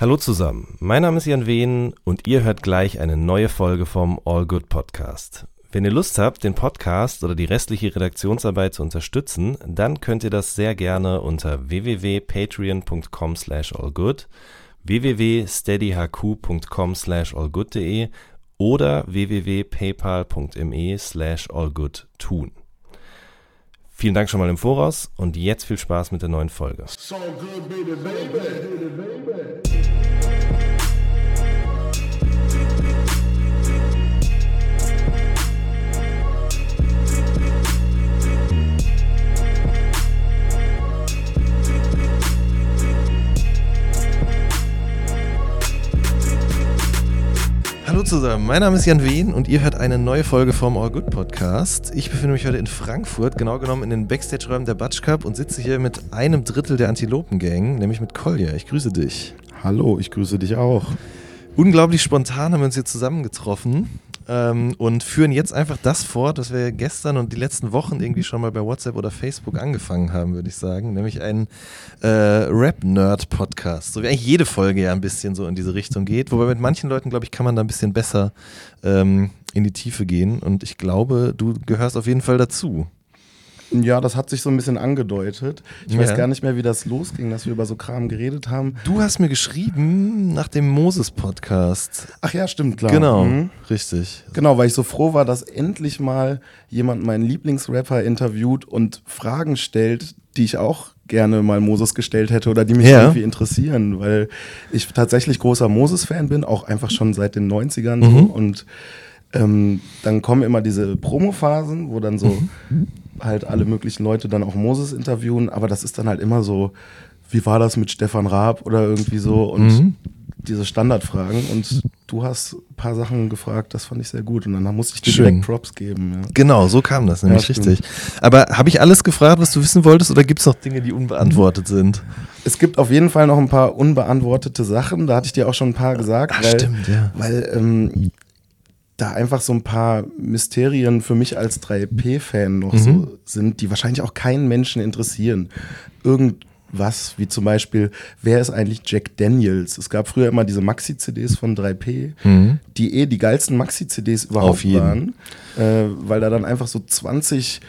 Hallo zusammen, mein Name ist Jan Wehn und ihr hört gleich eine neue Folge vom All Good Podcast. Wenn ihr Lust habt, den Podcast oder die restliche Redaktionsarbeit zu unterstützen, dann könnt ihr das sehr gerne unter www.patreon.com slash allgood, www.steadyhq.com slash allgood.de oder www.paypal.me slash allgood tun. Vielen Dank schon mal im Voraus und jetzt viel Spaß mit der neuen Folge. So good, baby, baby. Hallo zusammen, mein Name ist Jan Wehn und ihr hört eine neue Folge vom All Good Podcast. Ich befinde mich heute in Frankfurt, genau genommen in den Backstage-Räumen der Batsch Cup und sitze hier mit einem Drittel der Antilopen-Gang, nämlich mit Kolja. Ich grüße dich. Hallo, ich grüße dich auch. Unglaublich spontan haben wir uns hier zusammengetroffen ähm, und führen jetzt einfach das fort, was wir gestern und die letzten Wochen irgendwie schon mal bei WhatsApp oder Facebook angefangen haben, würde ich sagen, nämlich einen äh, Rap-Nerd-Podcast. So wie eigentlich jede Folge ja ein bisschen so in diese Richtung geht. Wobei mit manchen Leuten, glaube ich, kann man da ein bisschen besser ähm, in die Tiefe gehen. Und ich glaube, du gehörst auf jeden Fall dazu. Ja, das hat sich so ein bisschen angedeutet. Ich ja. weiß gar nicht mehr, wie das losging, dass wir über so Kram geredet haben. Du hast mir geschrieben nach dem Moses-Podcast. Ach ja, stimmt, klar. Genau, mhm. richtig. Genau, weil ich so froh war, dass endlich mal jemand meinen Lieblingsrapper interviewt und Fragen stellt, die ich auch gerne mal Moses gestellt hätte oder die mich ja. irgendwie interessieren, weil ich tatsächlich großer Moses-Fan bin, auch einfach schon seit den 90ern mhm. und ähm, dann kommen immer diese Promo-Phasen, wo dann so mhm halt alle möglichen Leute dann auch Moses interviewen, aber das ist dann halt immer so, wie war das mit Stefan Raab oder irgendwie so und mhm. diese Standardfragen und du hast ein paar Sachen gefragt, das fand ich sehr gut und dann musste ich dir Schön. direkt Props geben. Ja. Genau, so kam das nämlich ja, richtig. Aber habe ich alles gefragt, was du wissen wolltest oder gibt es noch Dinge, die unbeantwortet sind? Es gibt auf jeden Fall noch ein paar unbeantwortete Sachen, da hatte ich dir auch schon ein paar gesagt, Ach, weil, stimmt, ja. weil ähm, da einfach so ein paar Mysterien für mich als 3P-Fan noch mhm. so sind, die wahrscheinlich auch keinen Menschen interessieren. Irgendwas, wie zum Beispiel, wer ist eigentlich Jack Daniels? Es gab früher immer diese Maxi-CDs von 3P, mhm. die eh die geilsten Maxi-CDs überhaupt waren, äh, weil da dann einfach so 20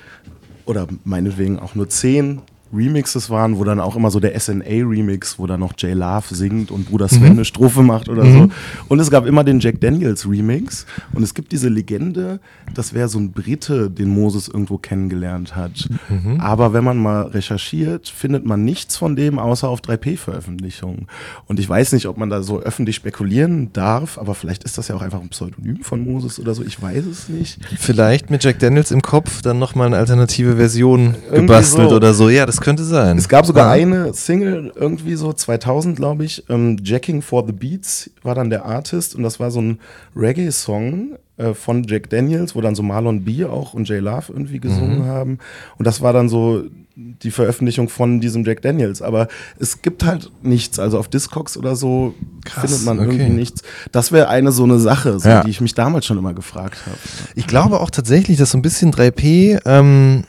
oder meinetwegen auch nur 10 Remixes waren, wo dann auch immer so der SNA-Remix, wo dann noch J Love singt und Bruder Sven mhm. eine Strophe macht oder mhm. so. Und es gab immer den Jack Daniels Remix. Und es gibt diese Legende, das wäre so ein Brite, den Moses irgendwo kennengelernt hat. Mhm. Aber wenn man mal recherchiert, findet man nichts von dem außer auf 3P-Veröffentlichungen. Und ich weiß nicht, ob man da so öffentlich spekulieren darf, aber vielleicht ist das ja auch einfach ein Pseudonym von Moses oder so. Ich weiß es nicht. Vielleicht mit Jack Daniels im Kopf dann nochmal eine alternative Version Irgendwie gebastelt so. oder so. Ja, das könnte sein. Es gab sogar ja. eine Single, irgendwie so 2000, glaube ich. Ähm, Jacking for the Beats war dann der Artist und das war so ein Reggae-Song äh, von Jack Daniels, wo dann so Marlon B. auch und J Love irgendwie gesungen mhm. haben. Und das war dann so die Veröffentlichung von diesem Jack Daniels. Aber es gibt halt nichts. Also auf Discogs oder so Krass, findet man okay. irgendwie nichts. Das wäre eine so eine Sache, so, ja. die ich mich damals schon immer gefragt habe. Ich glaube auch tatsächlich, dass so ein bisschen 3P ähm,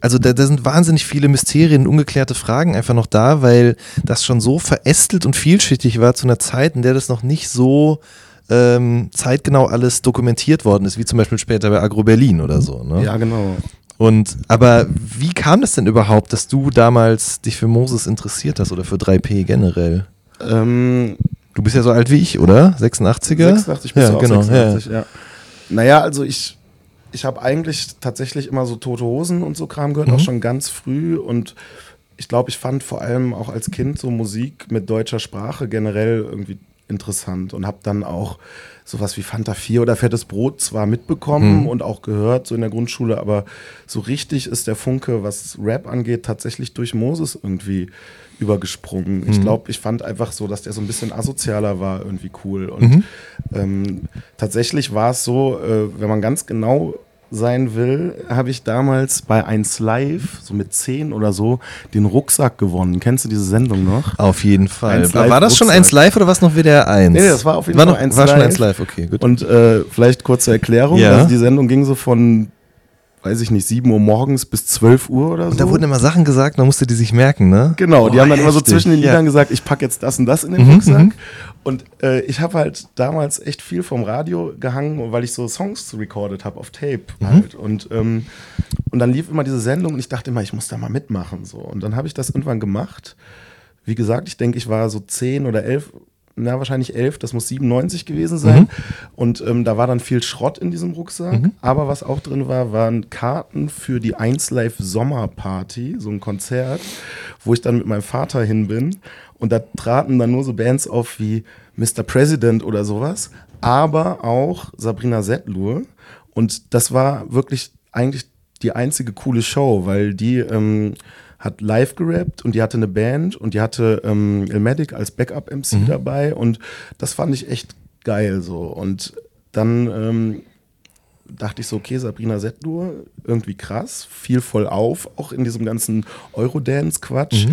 also da, da, sind wahnsinnig viele Mysterien, ungeklärte Fragen einfach noch da, weil das schon so verästelt und vielschichtig war zu einer Zeit, in der das noch nicht so ähm, zeitgenau alles dokumentiert worden ist, wie zum Beispiel später bei Agro Berlin oder so. Ne? Ja, genau. Und aber wie kam das denn überhaupt, dass du damals dich für Moses interessiert hast oder für 3P generell? Ähm, du bist ja so alt wie ich, oder? 86er? 86 bist ja, du genau, 86, ja. ja. Naja, also ich ich habe eigentlich tatsächlich immer so tote Hosen und so Kram gehört, mhm. auch schon ganz früh. Und ich glaube, ich fand vor allem auch als Kind so Musik mit deutscher Sprache generell irgendwie interessant und habe dann auch sowas wie Fanta 4 oder Fettes Brot zwar mitbekommen mhm. und auch gehört, so in der Grundschule, aber so richtig ist der Funke, was Rap angeht, tatsächlich durch Moses irgendwie übergesprungen. Mhm. Ich glaube, ich fand einfach so, dass der so ein bisschen asozialer war, irgendwie cool. Und mhm. ähm, tatsächlich war es so, äh, wenn man ganz genau sein will, habe ich damals bei 1 Live, so mit 10 oder so, den Rucksack gewonnen. Kennst du diese Sendung noch? Auf jeden Fall. War, war das schon 1 Live oder was noch WDR 1? Nee, nee, das war auf jeden war Fall noch, 1 war Live. War schon 1 Live, okay, gut. Und äh, vielleicht kurze Erklärung. Ja. Also die Sendung ging so von weiß ich nicht, 7 Uhr morgens bis 12 Uhr oder so. Und da wurden immer Sachen gesagt, man musste die sich merken, ne? Genau, die Oh, haben dann immer so zwischen den ja. Liedern gesagt, ich packe jetzt das und das in den Mhm, Rucksack. mhm. Und äh, ich habe halt damals echt viel vom Radio gehangen, weil ich so Songs recorded habe auf Tape Mhm. halt. Und, ähm, und dann lief immer diese Sendung und ich dachte immer, ich muss da mal mitmachen. So. Und dann habe ich das irgendwann gemacht. Wie gesagt, ich denke, ich war so 10 oder 11, na wahrscheinlich 11, das muss 97 gewesen sein. Mhm. Und ähm, da war dann viel Schrott in diesem Rucksack. Aber was auch drin war, waren Karten für die 1 Live Sommerparty, so ein Konzert, wo ich dann mit meinem Vater hin bin. Und da traten dann nur so Bands auf wie Mr. President oder sowas, aber auch Sabrina Settlur. Und das war wirklich eigentlich die einzige coole Show, weil die ähm, hat live gerappt und die hatte eine Band und die hatte ähm, Ilmatic als Backup-MC dabei und das fand ich echt geil so. Und dann ähm, dachte ich so, okay, Sabrina Settlur, irgendwie krass, fiel voll auf, auch in diesem ganzen Eurodance-Quatsch.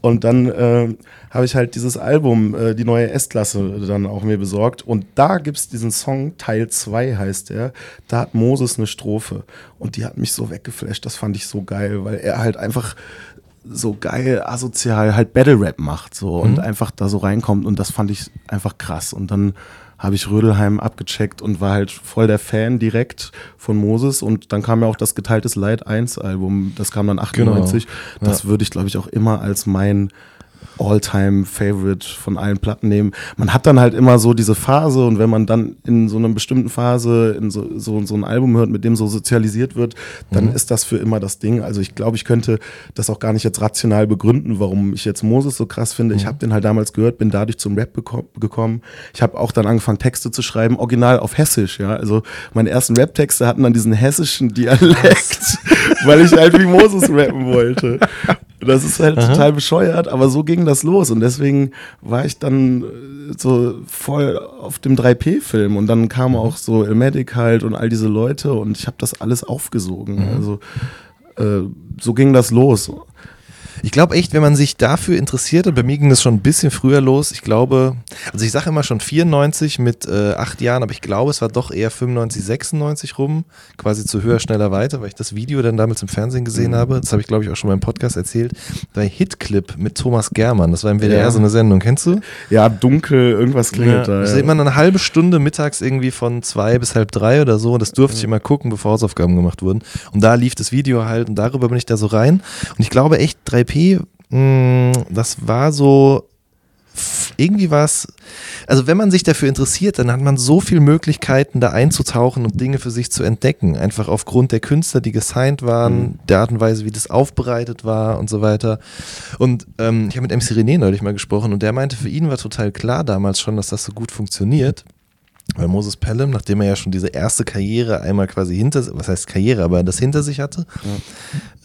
Und dann äh, habe ich halt dieses Album, äh, die neue S-Klasse, dann auch mir besorgt. Und da gibt es diesen Song, Teil 2 heißt der, da hat Moses eine Strophe. Und die hat mich so weggeflasht, das fand ich so geil, weil er halt einfach so geil asozial halt Battle Rap macht so und einfach da so reinkommt und das fand ich einfach krass. Und dann habe ich Rödelheim abgecheckt und war halt voll der Fan direkt von Moses. Und dann kam ja auch das geteiltes Leid 1 Album, das kam dann 98. Das würde ich glaube ich auch immer als mein All-Time-Favorite von allen Platten nehmen. Man hat dann halt immer so diese Phase und wenn man dann in so einer bestimmten Phase in so, so, so ein Album hört, mit dem so sozialisiert wird, dann ist das für immer das Ding. Also ich glaube, ich könnte das auch gar nicht jetzt rational begründen, warum ich jetzt Moses so krass finde. Ich habe den halt damals gehört, bin dadurch zum Rap gekommen. Ich habe auch dann angefangen, Texte zu schreiben, original auf Hessisch, ja. Also meine ersten Rap-Texte hatten dann diesen hessischen Dialekt, weil ich halt wie Moses rappen wollte. Das ist halt total bescheuert, aber so ging das los und deswegen war ich dann äh, so voll auf dem 3P-Film und dann kam auch so Ilmatic halt und all diese Leute und ich habe das alles aufgesogen. Also äh, so ging das los. Ich glaube echt, wenn man sich dafür interessiert, und bei mir ging das schon ein bisschen früher los, ich glaube, also ich sage immer schon 94 mit äh, acht Jahren, aber ich glaube, es war doch eher 95, 96 rum, quasi zu höher, schneller, weiter, weil ich das Video dann damals im Fernsehen gesehen habe, das habe ich glaube ich auch schon mal im Podcast erzählt, bei Hitclip mit Thomas Germann, das war im WDR Ja. so eine Sendung, kennst du? Ja, dunkel, irgendwas klingelt da. Das ja. sieht man eine halbe Stunde mittags irgendwie von zwei bis halb drei oder so. Und das durfte ich immer gucken, bevor Hausaufgaben gemacht wurden. Und da lief das Video halt und darüber bin ich da so rein. Und ich glaube echt, 3P, mh, das war so. Irgendwie war es, also wenn man sich dafür interessiert, dann hat man so viele Möglichkeiten, da einzutauchen und Dinge für sich zu entdecken. Einfach aufgrund der Künstler, die gesigned waren, der Art und Weise, wie das aufbereitet war und so weiter. Und ähm, ich habe mit MC René neulich mal gesprochen und der meinte, für ihn war total klar damals schon, dass das so gut funktioniert. Weil Moses Pelham, nachdem er ja schon diese erste Karriere einmal quasi hinter, was heißt Karriere, aber das hinter sich hatte,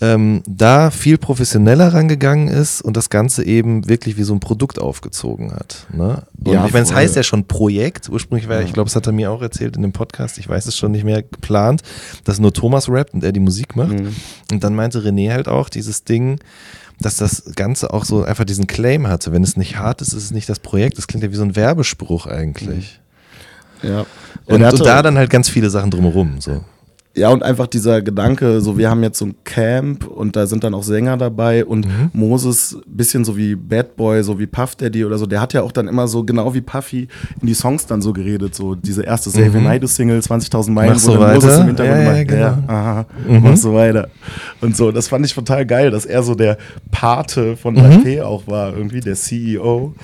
ähm, da viel professioneller rangegangen ist und das Ganze eben wirklich wie so ein Produkt aufgezogen hat. Ne? Und Ja, ich meine, es heißt ja schon Projekt. Ursprünglich war, ich glaube, das hat er mir auch erzählt in dem Podcast, ich weiß es schon nicht mehr, geplant, dass nur Thomas rappt und er die Musik macht. Mhm. Und dann meinte René halt auch dieses Ding, dass das Ganze auch so einfach diesen Claim hatte. Wenn es nicht hart ist, ist es nicht das Projekt. Das klingt ja wie so ein Werbespruch eigentlich. Ja. Und, und da dann halt ganz viele Sachen drumherum. So. Ja, und einfach dieser Gedanke, so wir haben jetzt so ein Camp und da sind dann auch Sänger dabei und Moses, bisschen so wie Bad Boy, so wie Puff Daddy oder so, der hat ja auch dann immer so genau wie Puffy in die Songs dann so geredet, so diese erste Save mhm. Night Single, 20.000 Meilen, Mach so Moses weiter. im Hintergrund Ja, ja, macht, genau. ja, aha, mach so weiter. Und so, das fand ich total geil, dass er so der Pate von 3P auch war, irgendwie der CEO.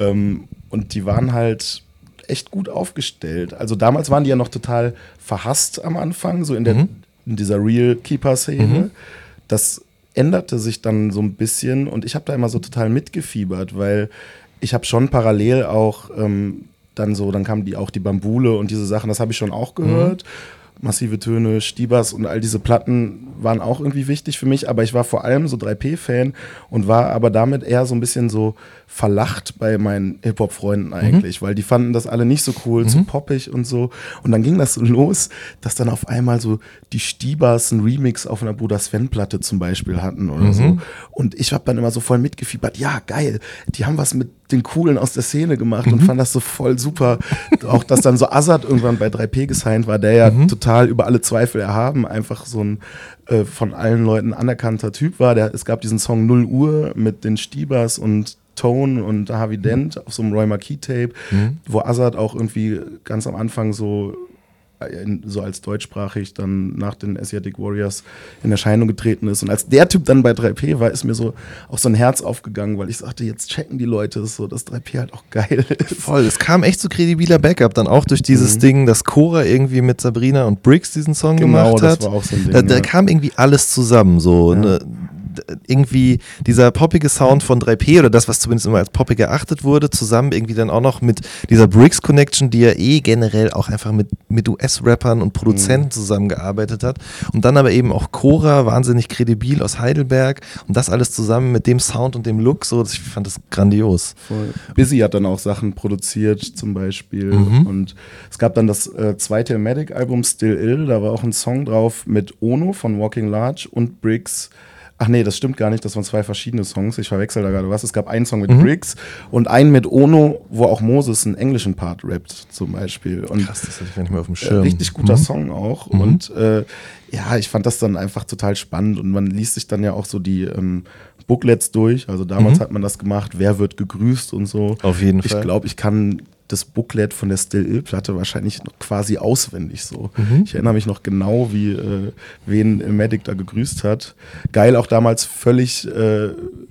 Ähm, und die waren halt echt gut aufgestellt. Also damals waren die ja noch total verhasst am Anfang, so in, der, in dieser Real Keeper-Szene. Das änderte sich dann so ein bisschen und ich habe da immer so total mitgefiebert, weil ich habe schon parallel auch ähm, dann so, dann kamen die auch die Bambule und diese Sachen, das habe ich schon auch gehört. Massive Töne, Stiebers und all diese Platten waren auch irgendwie wichtig für mich, aber ich war vor allem so 3P-Fan und war aber damit eher so ein bisschen so verlacht bei meinen Hip-Hop-Freunden eigentlich, weil die fanden das alle nicht so cool, zu poppig und so. Und dann ging das so los, dass dann auf einmal so die Stiebers einen Remix auf einer Bruder Sven-Platte zum Beispiel hatten oder so. Und ich habe dann immer so voll mitgefiebert, ja, geil, die haben was mit den Coolen aus der Szene gemacht und fand das so voll super. Auch, dass dann so Azad irgendwann bei 3P gesigned war, der ja total über alle Zweifel erhaben einfach so ein äh, von allen Leuten anerkannter Typ war. Der, es gab diesen Song 0 Uhr mit den Stiebers und Tone und Harvey Dent auf so einem Roy Marquis Tape, wo Azad auch irgendwie ganz am Anfang so so als deutschsprachig dann nach den Asiatic Warriors in Erscheinung getreten ist. Und als der Typ dann bei 3P war, ist mir so auch so ein Herz aufgegangen, weil ich sagte, jetzt checken die Leute so, dass 3P halt auch geil ist. Voll, es kam echt so kredibiler Backup, dann auch durch dieses Ding, dass Cora irgendwie mit Sabrina und Briggs diesen Song Genau, gemacht das hat. war auch so ein Ding, da, da ja. kam irgendwie alles zusammen, so ne, d- irgendwie dieser poppige Sound von 3P oder das, was zumindest immer als poppig erachtet wurde, zusammen irgendwie dann auch noch mit dieser Briggs Connection, die ja eh generell auch einfach mit, mit US-Rappern und Mhm. Produzenten zusammengearbeitet hat und dann aber eben auch Cora, wahnsinnig kredibil aus Heidelberg und das alles zusammen mit dem Sound und dem Look, so, ich fand das grandios. Voll. Busy hat dann auch Sachen produziert, zum Beispiel. Mhm. Und es gab dann das äh, zweite Medic-Album, Still Ill. Da war auch ein Song drauf mit Ono von Walking Large und Briggs. Ach nee, das stimmt gar nicht. Das waren zwei verschiedene Songs. Ich verwechsel da gerade was. Es gab einen Song Mhm. mit Briggs und einen mit Ono, wo auch Moses einen englischen Part rappt, zum Beispiel. Und Krass, das hatte ich gar nicht mehr auf dem äh, Schirm. Richtig guter Song auch. Und äh, ja, ich fand das dann einfach total spannend. Und man liest sich dann ja auch so die ähm, Booklets durch. Also damals hat man das gemacht, wer wird gegrüßt und so. Auf jeden ich Fall. Ich glaube, ich kann das Booklet von der Still Ill-Platte wahrscheinlich noch quasi auswendig so. Ich erinnere mich noch genau, wie äh, wen Medic da gegrüßt hat. Geil auch damals völlig äh,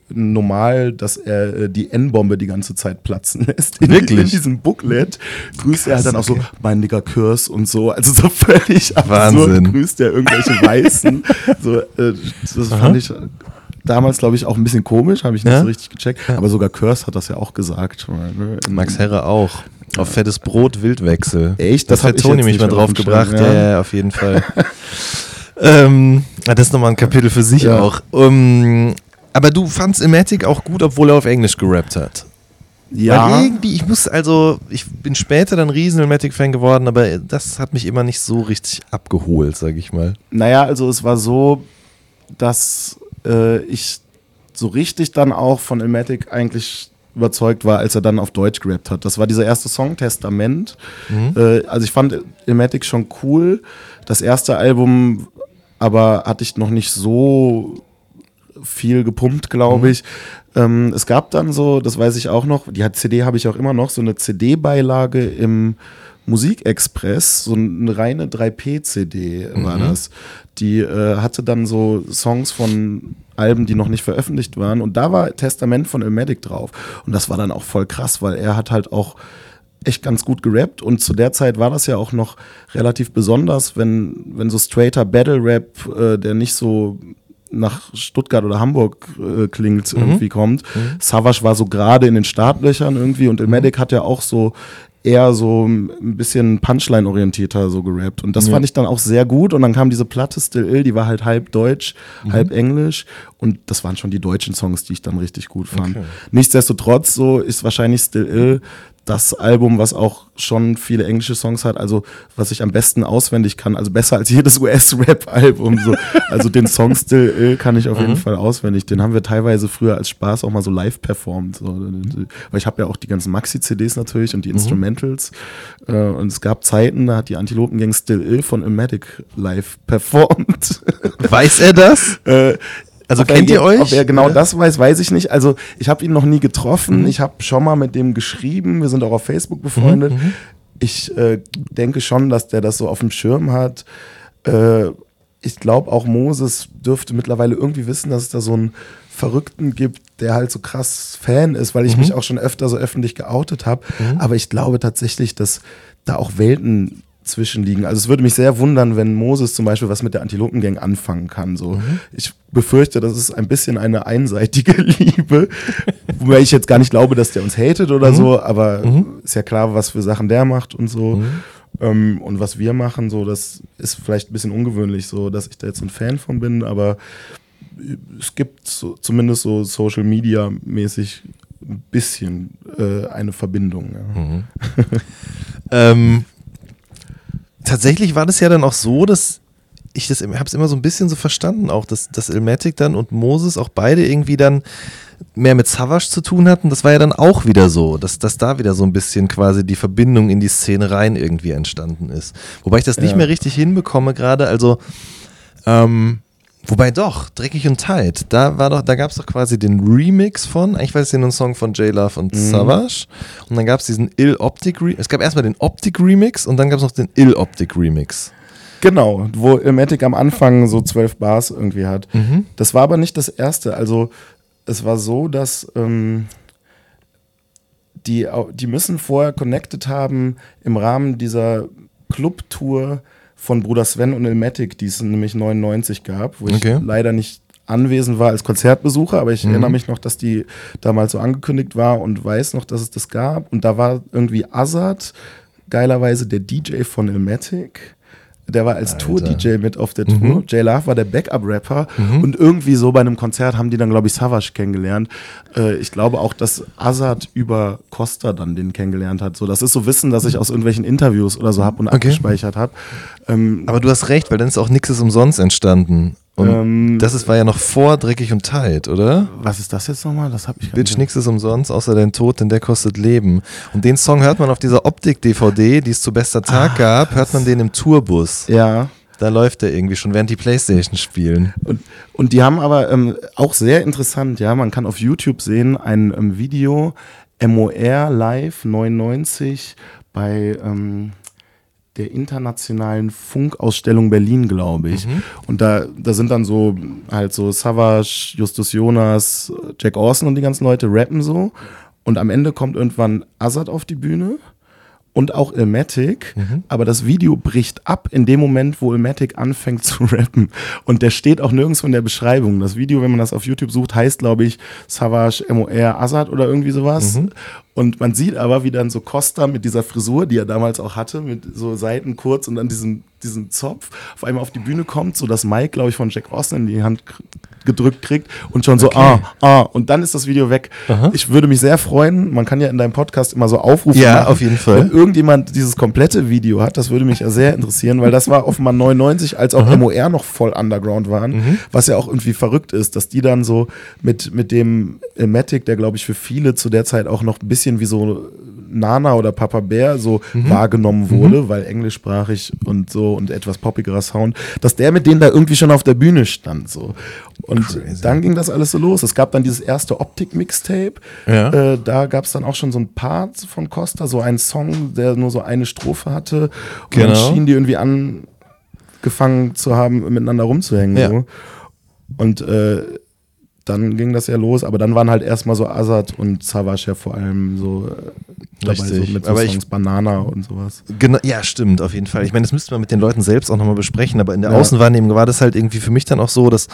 normal, dass er äh, die N-Bombe die ganze Zeit platzen lässt. In, Wirklich? In diesem Booklet grüßt er halt Krass, dann auch okay. so, mein Nigger Kurs und so. Also so völlig absurd Wahnsinn. grüßt er irgendwelche Weißen. so, äh, das fand ich damals, glaube ich, auch ein bisschen komisch, habe ich nicht Ja? so richtig gecheckt. Aber sogar Kurs hat das ja auch gesagt. Ne? Max Herre auch. Auf fettes Brot Wildwechsel. Echt? Das, Das hat Toni mich mal drauf gebracht. Ja, ja. ja, auf jeden Fall. ähm, ah, das ist nochmal ein Kapitel für sich Ja. auch. Um, aber du fandst Ematic auch gut, obwohl er auf Englisch gerappt hat. ja. Weil irgendwie, ich muss also, ich bin später dann riesen Ematic-Fan geworden, aber das hat mich immer nicht so richtig abgeholt, sag ich mal. Naja, also es war so, dass äh, ich so richtig dann auch von Ilmatic eigentlich überzeugt war, als er dann auf Deutsch gerappt hat. Das war dieser erste Song, Testament. Äh, also ich fand Ilmatic schon cool. Das erste Album aber hatte ich noch nicht so viel gepumpt, glaube ich. Ähm, es gab dann so, das weiß ich auch noch, die CD habe ich auch immer noch, so eine CD-Beilage im Musikexpress, so eine reine 3P-CD war das. Die äh, hatte dann so Songs von Alben, die noch nicht veröffentlicht waren. Und da war Testament von Ilmatic drauf. Und das war dann auch voll krass, weil er hat halt auch echt ganz gut gerappt und zu der Zeit war das ja auch noch relativ besonders, wenn, wenn so straighter Battle Rap, äh, der nicht so nach Stuttgart oder Hamburg äh, klingt, irgendwie kommt. Savage war so gerade in den Startlöchern irgendwie und Ilmatic hat ja auch so eher so ein bisschen Punchline-orientierter so gerappt. Und das fand ich dann auch sehr gut. Und dann kam diese Platte Still Ill, die war halt halb deutsch, halb englisch. Und das waren schon die deutschen Songs, die ich dann richtig gut fand. Okay. Nichtsdestotrotz so ist wahrscheinlich Still Ill das Album, was auch schon viele englische Songs hat, also was ich am besten auswendig kann, also besser als jedes US-Rap-Album. So. Also den Song Still Ill kann ich auf jeden Fall auswendig. Den haben wir teilweise früher als Spaß auch mal so live performt. So. Weil ich habe ja auch die ganzen Maxi-CDs natürlich und die Instrumentals. Äh, Und es gab Zeiten, da hat die Antilopengang Still Ill von Ilmatic live performt. Weiß er das? Also ob er kennt ihr euch? Ob er genau Oder? das weiß, weiß ich nicht. Also ich habe ihn noch nie getroffen. Ich habe schon mal mit dem geschrieben. Wir sind auch auf Facebook befreundet. Ich äh, denke schon, dass der das so auf dem Schirm hat. Äh, ich glaube auch Moses dürfte mittlerweile irgendwie wissen, dass es da so einen Verrückten gibt, der halt so krass Fan ist, weil ich mich auch schon öfter so öffentlich geoutet habe. Aber ich glaube tatsächlich, dass da auch Welten zwischenliegen. Also es würde mich sehr wundern, wenn Moses zum Beispiel was mit der Antilopengang anfangen kann. So. Ich befürchte, das ist ein bisschen eine einseitige Liebe, wobei ich jetzt gar nicht glaube, dass der uns hatet oder so, aber ist ja klar, was für Sachen der macht und so. Ähm, und was wir machen, so, das ist vielleicht ein bisschen ungewöhnlich, so, dass ich da jetzt ein Fan von bin, aber es gibt so, zumindest so Social Media mäßig ein bisschen äh, eine Verbindung. Ja. Ähm, tatsächlich war das ja dann auch so, dass ich das habe es immer so ein bisschen so verstanden, auch dass, dass Ilmatic dann und Moses auch beide irgendwie dann mehr mit Savage zu tun hatten. Das war ja dann auch wieder so, dass, dass da wieder so ein bisschen quasi die Verbindung in die Szene rein irgendwie entstanden ist. Wobei ich das nicht Ja. mehr richtig hinbekomme gerade. Also, ähm, wobei doch, Dreckig und Tight, da war doch, da gab es doch quasi den Remix von, eigentlich war es ja nur ein Song von J-Love und Savage. Und dann gab es diesen Ill Optic Remix. Es gab erstmal den Optic Remix und dann gab es noch den Ill Optic Remix. Genau, wo Ilmatic am Anfang so zwölf Bars irgendwie hat. Mhm. Das war aber nicht das erste. Also es war so, dass ähm, die, die müssen vorher connected haben im Rahmen dieser Clubtour von Bruder Sven und Ilmatic, die es nämlich 99 gab, wo ich Okay. leider nicht anwesend war als Konzertbesucher, aber ich Mhm. erinnere mich noch, dass die damals so angekündigt war und weiß noch, dass es das gab. Und da war irgendwie Azad, geilerweise der DJ von Ilmatic. Der war als Tour-DJ mit auf der Tour. Mhm. J Love war der Backup-Rapper. Und irgendwie so bei einem Konzert haben die dann, glaube ich, Savage kennengelernt. Äh, ich glaube auch, dass Azad über Costa dann den kennengelernt hat. So, das ist so Wissen, das ich aus irgendwelchen Interviews oder so habe und Okay. abgespeichert habe. Ähm, Aber du hast recht, weil dann ist auch nichts umsonst entstanden. Und Ähm, das ist, war ja noch vor Dreckig und Tight, oder? was ist das jetzt nochmal? Das habe ich Bitch, nix ist umsonst, außer dein Tod, denn der kostet Leben. Und den Song hört man auf dieser Optik-DVD, die es zu bester Tag gab, hört man den im Tourbus. Ja. Da läuft der irgendwie schon, während die Playstation spielen. Und, und die haben aber ähm, auch sehr interessant, ja, man kann auf YouTube sehen, ein ähm, Video, MOR Live 99 bei ähm, der internationalen Funkausstellung Berlin, glaube ich. Und da, da sind dann so halt so Savage, Justus Jonas, Jack Orson und die ganzen Leute rappen so. Und am Ende kommt irgendwann Azad auf die Bühne und auch Ilmatic, aber das Video bricht ab in dem Moment, wo Ilmatic anfängt zu rappen. Und der steht auch nirgendwo in der Beschreibung. Das Video, wenn man das auf YouTube sucht, heißt, glaube ich, Savage MOR Azad oder irgendwie sowas. Und man sieht aber, wie dann so Costa mit dieser Frisur, die er damals auch hatte, mit so Seiten kurz und dann diesen, diesen Zopf auf einmal auf die Bühne kommt, so das Mike, glaube ich, von Jack Austin in die Hand gedrückt kriegt und schon so, ah, ah, und dann ist das Video weg. Ich würde mich sehr freuen, man kann ja in deinem Podcast immer so Aufrufe Ja, machen. auf jeden Fall. Wenn irgendjemand dieses komplette Video hat, das würde mich ja sehr interessieren, weil das war offenbar 99, als auch MOR noch voll underground waren, Mhm. was ja auch irgendwie verrückt ist, dass die dann so mit, mit dem Matic, der glaube ich für viele zu der Zeit auch noch ein bisschen wie so Nana oder Papa Bär so Mhm. wahrgenommen wurde, weil englischsprachig und so und etwas poppigerer Sound, dass der mit denen da irgendwie schon auf der Bühne stand so. Und Crazy. dann ging das alles so los. Es gab dann dieses erste Optik-Mixtape. Ja. Äh, da gab es dann auch schon so ein Part von Costa, so einen Song, der nur so eine Strophe hatte. Und Genau. dann schienen die irgendwie angefangen zu haben, miteinander rumzuhängen. Ja. So. Und äh, dann ging das ja los, aber dann waren halt erstmal so Azad und Savage ja vor allem so äh, dabei, so mit so Aber ich- Songs Banana und sowas. Genau, ja, stimmt, auf jeden Fall. Ich meine, das müsste man mit den Leuten selbst auch nochmal besprechen, aber in der Ja. Außenwahrnehmung war das halt irgendwie für mich dann auch so, dass,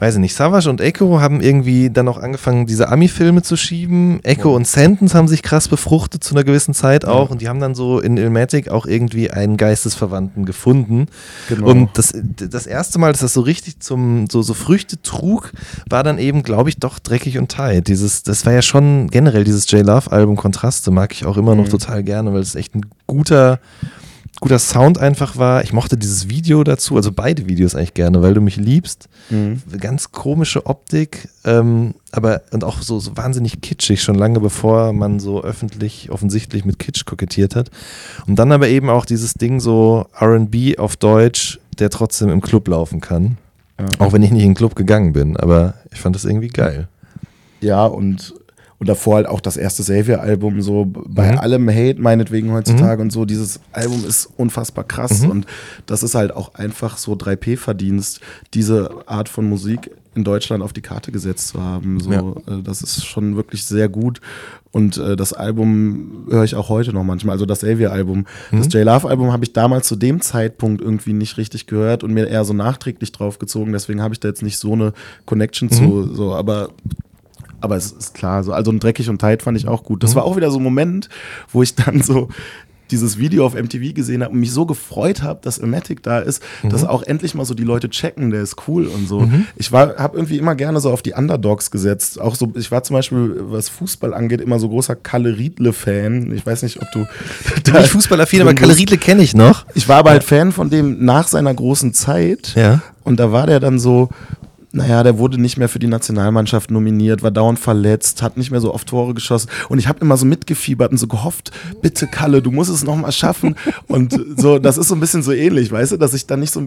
weiß ich nicht, Savage und Echo haben irgendwie dann auch angefangen, diese Ami-Filme zu schieben. Echo und Sentence haben sich krass befruchtet zu einer gewissen Zeit auch und die haben dann so in Ilmatic auch irgendwie einen Geistesverwandten gefunden. Genau. Und das, das erste Mal, dass das so richtig zum, so, so Früchte trug, war dann eben, glaube ich, doch dreckig und tight. Dieses, das war ja schon generell dieses J-Love-Album Kontraste, mag ich auch immer noch total gerne, weil es echt ein guter, guter Sound einfach war. Ich mochte dieses Video dazu, also beide Videos eigentlich gerne, weil du mich liebst. Mhm. Ganz komische Optik, ähm, aber und auch so, so wahnsinnig kitschig, schon lange bevor man so öffentlich offensichtlich mit Kitsch kokettiert hat. Und dann aber eben auch dieses Ding so RB auf Deutsch, der trotzdem im Club laufen kann. Ja. Auch wenn ich nicht in den Club gegangen bin, aber ich fand das irgendwie geil. Ja, und, und davor halt auch das erste Savior-Album, so bei Mhm. allem Hate meinetwegen heutzutage und so. Dieses Album ist unfassbar krass Mhm. und das ist halt auch einfach so 3P-Verdienst, diese Art von Musik in Deutschland auf die Karte gesetzt zu haben. So, Ja. äh, das ist schon wirklich sehr gut. Und äh, das Album höre ich auch heute noch manchmal, also das Savior-Album. Das Mhm. J-Love-Album habe ich damals zu dem Zeitpunkt irgendwie nicht richtig gehört und mir eher so nachträglich draufgezogen. Deswegen habe ich da jetzt nicht so eine Connection Mhm. zu. So, aber aber es ist klar, so, also ein dreckig und tight fand ich auch gut. Mhm. Das war auch wieder so ein Moment, wo ich dann so dieses Video auf MTV gesehen habe und mich so gefreut habe, dass Ilmatic da ist, mhm. dass auch endlich mal so die Leute checken, der ist cool und so. Mhm. Ich war, habe irgendwie immer gerne so auf die Underdogs gesetzt. Auch so, ich war zum Beispiel, was Fußball angeht, immer so großer Kalle Riedle-Fan. Ich weiß nicht, ob du. Du bist Fußballaffin, aber Kalle Riedle kenne ich noch. Ich war aber halt Fan von dem nach seiner großen Zeit. Ja. Und da war der dann so, naja, der wurde nicht mehr für die Nationalmannschaft nominiert, war dauernd verletzt, hat nicht mehr so oft Tore geschossen. Und ich habe immer so mitgefiebert und so gehofft, bitte Kalle, du musst es nochmal schaffen. und so, das ist so ein bisschen so ähnlich, weißt du, dass ich dann nicht so,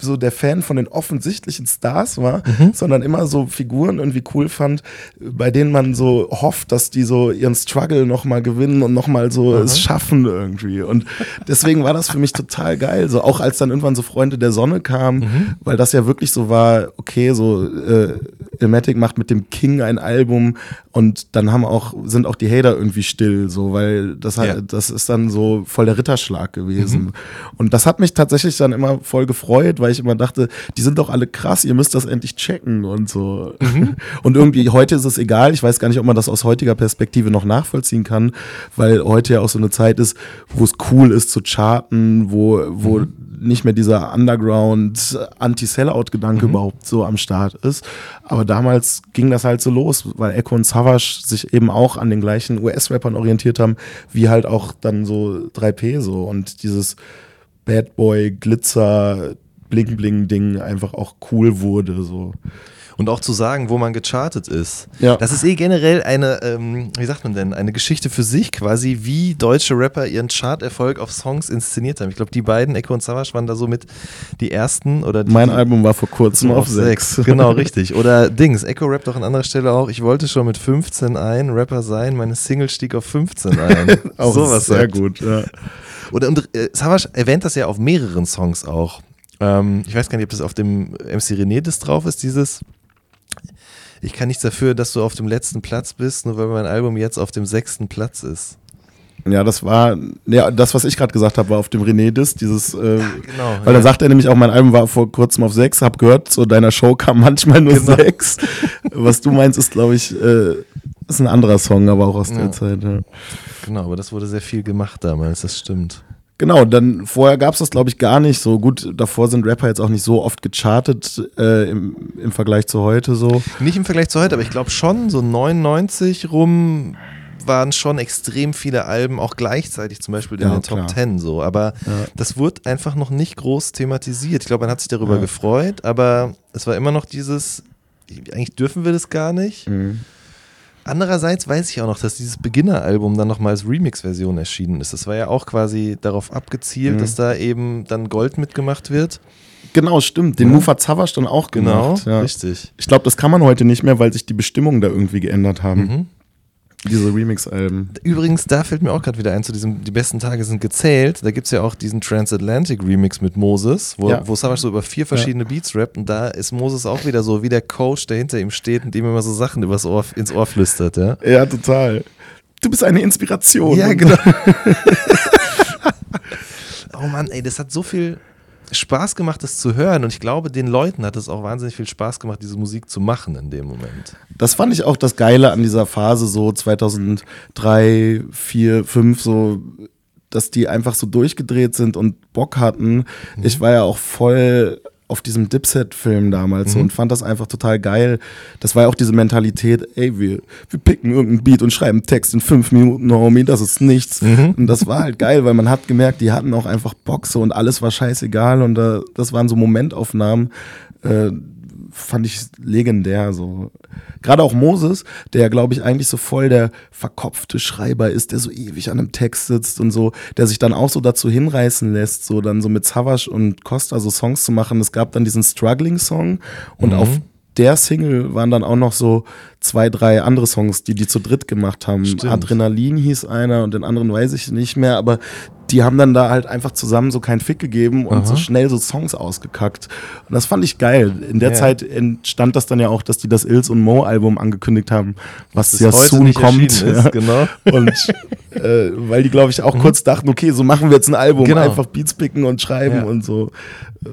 so der Fan von den offensichtlichen Stars war, mhm. sondern immer so Figuren irgendwie cool fand, bei denen man so hofft, dass die so ihren Struggle nochmal gewinnen und nochmal so mhm. es schaffen irgendwie. Und deswegen war das für mich total geil. So auch als dann irgendwann so Freunde der Sonne kamen, mhm. weil das ja wirklich so war, okay, so so äh, Ilmatic macht mit dem King ein Album und dann haben auch, sind auch die Hater irgendwie still, so, weil das halt, ja. das ist dann so voll der Ritterschlag gewesen. Mhm. Und das hat mich tatsächlich dann immer voll gefreut, weil ich immer dachte, die sind doch alle krass, ihr müsst das endlich checken und so. Mhm. Und irgendwie heute ist es egal, ich weiß gar nicht, ob man das aus heutiger Perspektive noch nachvollziehen kann, weil heute ja auch so eine Zeit ist, wo es cool ist zu charten, wo, wo mhm nicht mehr dieser Underground-Anti-Sellout-Gedanke mhm. überhaupt so am Start ist. Aber damals ging das halt so los, weil Echo und Savage sich eben auch an den gleichen US-Rappern orientiert haben, wie halt auch dann so 3P so und dieses Bad Boy, Glitzer, Bling-Bling-Ding einfach auch cool wurde. So und auch zu sagen, wo man gechartet ist. Ja. Das ist eh generell eine, ähm, wie sagt man denn, eine Geschichte für sich quasi, wie deutsche Rapper ihren Charterfolg auf Songs inszeniert haben. Ich glaube, die beiden, Echo und Savage, waren da so mit die ersten. oder die, Mein Album war vor kurzem auf, sechs. Genau, richtig. Oder Dings, Echo rappt auch an anderer Stelle auch, ich wollte schon mit 15 ein Rapper sein, meine Single stieg auf 15 ein. auch Sowas sehr sagt. gut, ja. Oder und, äh, Savage erwähnt das ja auf mehreren Songs auch. Ähm, ich weiß gar nicht, ob das auf dem MC René das drauf ist, dieses ich kann nichts dafür, dass du auf dem letzten Platz bist, nur weil mein Album jetzt auf dem sechsten Platz ist. Ja, das war, ja, das, was ich gerade gesagt habe, war auf dem René-Disc, dieses, äh, ja, genau, weil ja. dann sagt er nämlich auch, mein Album war vor kurzem auf sechs, hab gehört, zu deiner Show kam manchmal nur genau. sechs. was du meinst, ist, glaube ich, äh, ist ein anderer Song, aber auch aus ja. der Zeit. Ja. Genau, aber das wurde sehr viel gemacht damals, das stimmt. Genau, dann vorher gab es das, glaube ich, gar nicht so. Gut, davor sind Rapper jetzt auch nicht so oft gechartet äh, im, im Vergleich zu heute so. Nicht im Vergleich zu heute, aber ich glaube schon, so 99 rum waren schon extrem viele Alben auch gleichzeitig zum Beispiel in ja, den Top. 10 so. Aber ja. das wurde einfach noch nicht groß thematisiert. Ich glaube, man hat sich darüber ja. gefreut, aber es war immer noch dieses, eigentlich dürfen wir das gar nicht. Mhm. Andererseits weiß ich auch noch, dass dieses Beginner-Album dann nochmal als Remix-Version erschienen ist. Das war ja auch quasi darauf abgezielt, mhm. dass da eben dann Gold mitgemacht wird. Genau, stimmt. Den ja. Move hat Savage dann auch genau, gemacht. Genau, ja. richtig. Ich glaube, das kann man heute nicht mehr, weil sich die Bestimmungen da irgendwie geändert haben. Mhm. Diese Remix-Alben. Übrigens, da fällt mir auch gerade wieder ein, zu diesem Die besten Tage sind gezählt. Da gibt es ja auch diesen Transatlantic Remix mit Moses, wo, ja. wo Savage so über vier verschiedene ja. Beats rappt und da ist Moses auch wieder so wie der Coach, der hinter ihm steht und ihm immer so Sachen übers Ohr, ins Ohr flüstert. Ja, ja total. Du bist eine Inspiration. Ja, genau. oh Mann, ey, das hat so viel Spaß gemacht, das zu hören. Und ich glaube, den Leuten hat es auch wahnsinnig viel Spaß gemacht, diese Musik zu machen in dem Moment. Das fand ich auch das Geile an dieser Phase, so 2003, 4, 5, so, dass die einfach so durchgedreht sind und Bock hatten. Mhm. Ich war ja auch voll auf diesem Dipset-Film damals mhm. und fand das einfach total geil. Das war ja auch diese Mentalität, ey, wir, wir picken irgendeinen Beat und schreiben Text in fünf Minuten, Homie, das ist nichts. Mhm. Und das war halt geil, weil man hat gemerkt, die hatten auch einfach so und alles war scheißegal und äh, das waren so Momentaufnahmen, äh, fand ich legendär so. Gerade auch Moses, der glaube ich eigentlich so voll der verkopfte Schreiber ist, der so ewig an einem Text sitzt und so, der sich dann auch so dazu hinreißen lässt, so dann so mit Savage und Costa so Songs zu machen. Es gab dann diesen Struggling Song und mhm. auf der Single waren dann auch noch so zwei, drei andere Songs, die die zu dritt gemacht haben. Stimmt. Adrenalin hieß einer und den anderen weiß ich nicht mehr, aber die haben dann da halt einfach zusammen so keinen Fick gegeben und Aha. so schnell so Songs ausgekackt. Und das fand ich geil. In der ja. Zeit entstand das dann ja auch, dass die das Ills und Mo Album angekündigt haben, was ja soon kommt. Ist, genau. Und äh, weil die, glaube ich, auch mhm. kurz dachten, okay, so machen wir jetzt ein Album, genau. einfach Beats picken und schreiben ja. und so.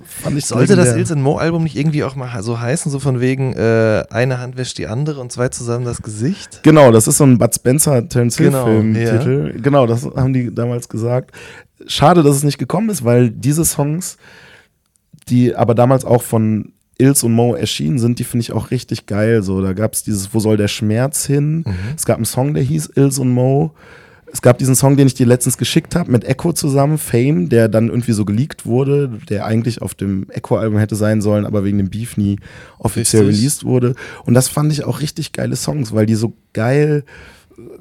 Fand ich Sollte das Ilse Mo Album nicht irgendwie auch mal so heißen, so von wegen äh, eine Hand wäscht die andere und zwei zusammen das Gesicht? Genau, das ist so ein Bud Spencer Terence Hill genau, Filmtitel. Ja. Genau, das haben die damals gesagt. Schade, dass es nicht gekommen ist, weil diese Songs, die aber damals auch von Ills und Mo erschienen sind, die finde ich auch richtig geil. So, da gab es dieses Wo soll der Schmerz hin? Mhm. Es gab einen Song, der hieß Ills und Mo. Es gab diesen Song, den ich dir letztens geschickt habe, mit Echo zusammen, Fame, der dann irgendwie so geleakt wurde, der eigentlich auf dem Echo-Album hätte sein sollen, aber wegen dem Beef nie offiziell richtig. released wurde. Und das fand ich auch richtig geile Songs, weil die so geil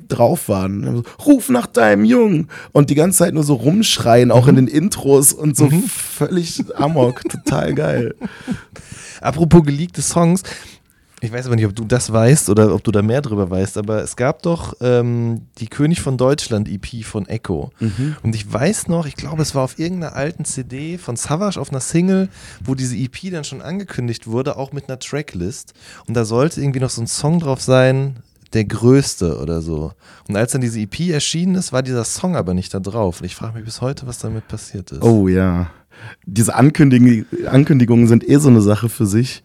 drauf waren. Ruf nach deinem Jungen und die ganze Zeit nur so rumschreien, auch in mhm. den Intros und so mhm. völlig amok, total geil. Apropos geleakte Songs, ich weiß aber nicht, ob du das weißt oder ob du da mehr drüber weißt, aber es gab doch ähm, die König von Deutschland EP von Echo. Mhm. Und ich weiß noch, ich glaube, es war auf irgendeiner alten CD von Savage auf einer Single, wo diese EP dann schon angekündigt wurde, auch mit einer Tracklist. Und da sollte irgendwie noch so ein Song drauf sein, der größte oder so. Und als dann diese EP erschienen ist, war dieser Song aber nicht da drauf. Und ich frage mich bis heute, was damit passiert ist. Oh ja. Diese Ankündigung, Ankündigungen sind eh so eine Sache für sich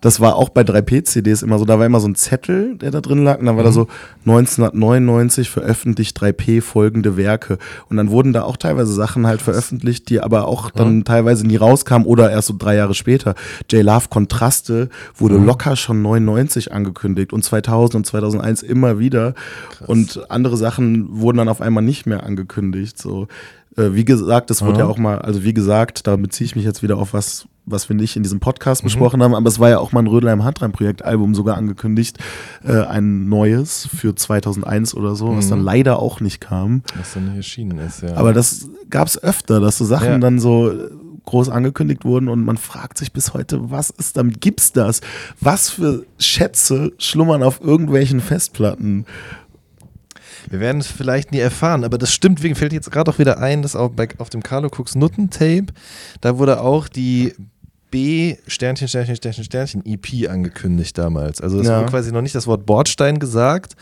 das war auch bei 3P-CDs immer so, da war immer so ein Zettel, der da drin lag, und dann war mhm. da so 1999 veröffentlicht 3P folgende Werke. Und dann wurden da auch teilweise Sachen halt veröffentlicht, die aber auch dann mhm. teilweise nie rauskamen oder erst so drei Jahre später. J-Love Kontraste wurde mhm. locker schon 99 angekündigt und 2000 und 2001 immer wieder. Krass. Und andere Sachen wurden dann auf einmal nicht mehr angekündigt, so. Äh, wie gesagt, das wurde ja auch mal, also wie gesagt, da beziehe ich mich jetzt wieder auf was, was wir nicht in diesem Podcast mhm. besprochen haben, aber es war ja auch mal ein Rödelheim Handrein Projekt Album sogar angekündigt, äh, ein neues für 2001 oder so, mhm. was dann leider auch nicht kam. Was dann nicht erschienen ist, ja. Aber das gab es öfter, dass so Sachen ja. dann so groß angekündigt wurden und man fragt sich bis heute, was ist damit, gibt's das? Was für Schätze schlummern auf irgendwelchen Festplatten? Wir werden es vielleicht nie erfahren, aber das stimmt, wegen fällt jetzt gerade auch wieder ein, dass auch bei, auf dem Carlo Cooks Nutten-Tape, da wurde auch die B Sternchen, Sternchen, Sternchen, Sternchen EP angekündigt damals. Also es ja. wurde quasi noch nicht das Wort Bordstein gesagt,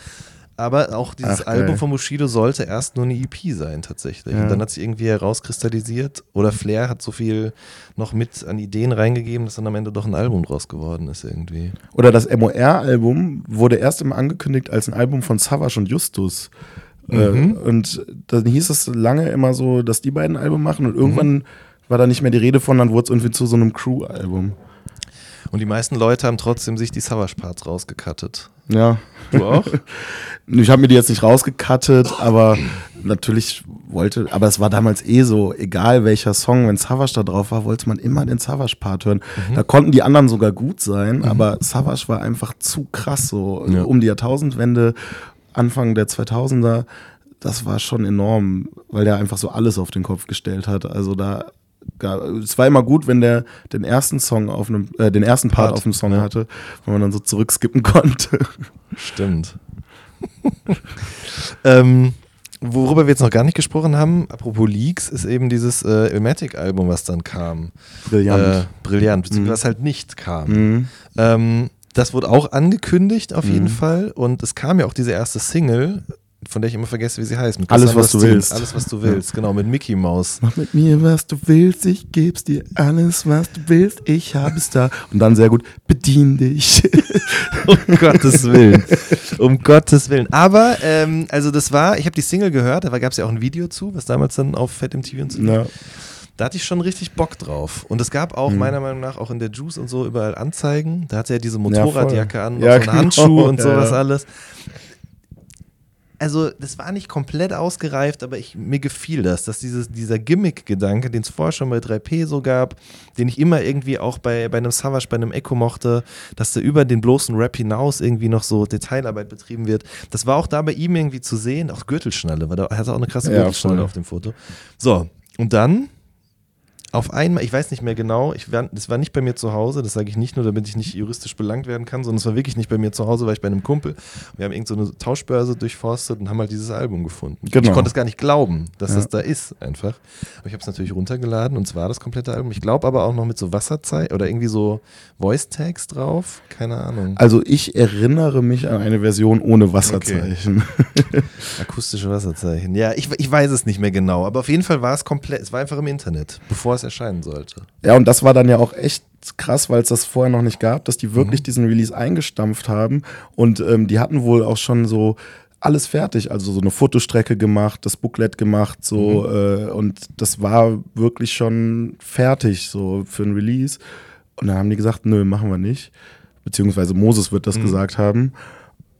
aber auch dieses Ach, Album von Bushido sollte erst nur eine EP sein, tatsächlich. Ja. Und dann hat sich irgendwie herauskristallisiert, oder Flair hat so viel noch mit an Ideen reingegeben, dass dann am Ende doch ein Album draus geworden ist, irgendwie. Oder das MOR-Album wurde erst immer angekündigt als ein Album von Savage und Justus. Äh, mhm. und dann hieß es lange immer so, dass die beiden Album machen und irgendwann mhm. War da nicht mehr die Rede von, dann wurde es irgendwie zu so einem Crew-Album. Und die meisten Leute haben trotzdem sich die Savage-Parts rausgekattet. Ja. Du auch? ich habe mir die jetzt nicht rausgekattet, aber natürlich wollte, aber es war damals eh so, egal welcher Song, wenn Savage da drauf war, wollte man immer den Savage-Part hören. Mhm. Da konnten die anderen sogar gut sein, mhm. aber Savage war einfach zu krass, so ja. um die Jahrtausendwende, Anfang der 2000er. Das war schon enorm, weil der einfach so alles auf den Kopf gestellt hat. Also da es war immer gut, wenn der den ersten Song auf einem, äh, den ersten Part, Part auf dem Song ja. hatte, wo man dann so zurückskippen konnte. Stimmt. ähm, worüber wir jetzt noch gar nicht gesprochen haben, apropos Leaks, ist eben dieses äh, Ilmatic-Album, was dann kam. Brillant. Äh, brillant, beziehungsweise mhm. was halt nicht kam. Mhm. Ähm, das wurde auch angekündigt auf jeden mhm. Fall und es kam ja auch diese erste Single von der ich immer vergesse, wie sie heißt. alles, was du willst. Alles, was du willst, ja. genau, mit Mickey Mouse. Mach mit mir, was du willst, ich geb's dir alles, was du willst, ich hab es da. Und dann sehr gut, bedien dich. um Gottes Willen. Um Gottes Willen. Aber, ähm, also das war, ich habe die Single gehört, da gab es ja auch ein Video zu, was damals dann auf Fett MTV und so. Ja. Da hatte ich schon richtig Bock drauf. Und es gab auch, mhm. meiner Meinung nach, auch in der Juice und so überall Anzeigen. Da hatte er diese Motorradjacke ja, an, ja, so einen genau. Handschuh und sowas alles also das war nicht komplett ausgereift, aber ich, mir gefiel das, dass dieses, dieser Gimmick-Gedanke, den es vorher schon bei 3P so gab, den ich immer irgendwie auch bei, bei einem Savage, bei einem Echo mochte, dass da über den bloßen Rap hinaus irgendwie noch so Detailarbeit betrieben wird. Das war auch da bei ihm irgendwie zu sehen, auch Gürtelschnalle, weil er hatte auch eine krasse Gürtelschnalle ja, auf dem Foto. So, und dann auf einmal, ich weiß nicht mehr genau, ich war, das war nicht bei mir zu Hause, das sage ich nicht nur, damit ich nicht juristisch belangt werden kann, sondern es war wirklich nicht bei mir zu Hause, weil ich bei einem Kumpel. Wir haben irgend so eine Tauschbörse durchforstet und haben halt dieses Album gefunden. Genau. Ich konnte es gar nicht glauben, dass Ja. das da ist, einfach. Aber ich habe es natürlich runtergeladen und zwar das komplette Album. Ich glaube aber auch noch mit so Wasserzeichen oder irgendwie so Voice-Tags drauf, keine Ahnung. Also ich erinnere mich an eine Version ohne Wasserzeichen. Akustische Wasserzeichen. Ja, ich, ich weiß es nicht mehr genau, aber auf jeden Fall war es komplett, es war einfach im Internet, bevor es erscheinen sollte. Ja, und das war dann ja auch echt krass, weil es das vorher noch nicht gab, dass die wirklich diesen Release eingestampft haben. Und ähm, die hatten wohl auch schon so alles fertig, also so eine Fotostrecke gemacht, das Booklet gemacht, so äh, und das war wirklich schon fertig so für ein Release. Und dann haben die gesagt, nö, machen wir nicht. Beziehungsweise Moses wird das gesagt haben.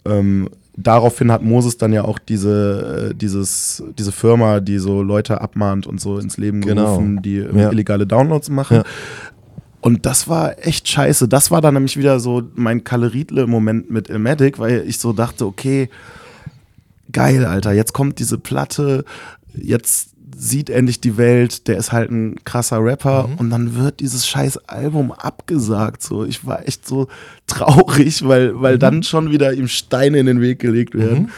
Ähm, daraufhin hat Moses dann ja auch diese, äh, dieses, diese Firma, die so Leute abmahnt und so ins Leben Genau. gerufen, die äh, Ja. illegale Downloads machen. Ja. Und das war echt scheiße. Das war dann nämlich wieder so mein Kalle Riedle-Moment mit Ilmatic, weil ich so dachte, okay, geil, Alter, jetzt kommt diese Platte, jetzt sieht endlich die Welt, der ist halt ein krasser Rapper Mhm. und dann wird dieses scheiß Album abgesagt. So, ich war echt so traurig, weil, weil Mhm. dann schon wieder ihm Steine in den Weg gelegt werden.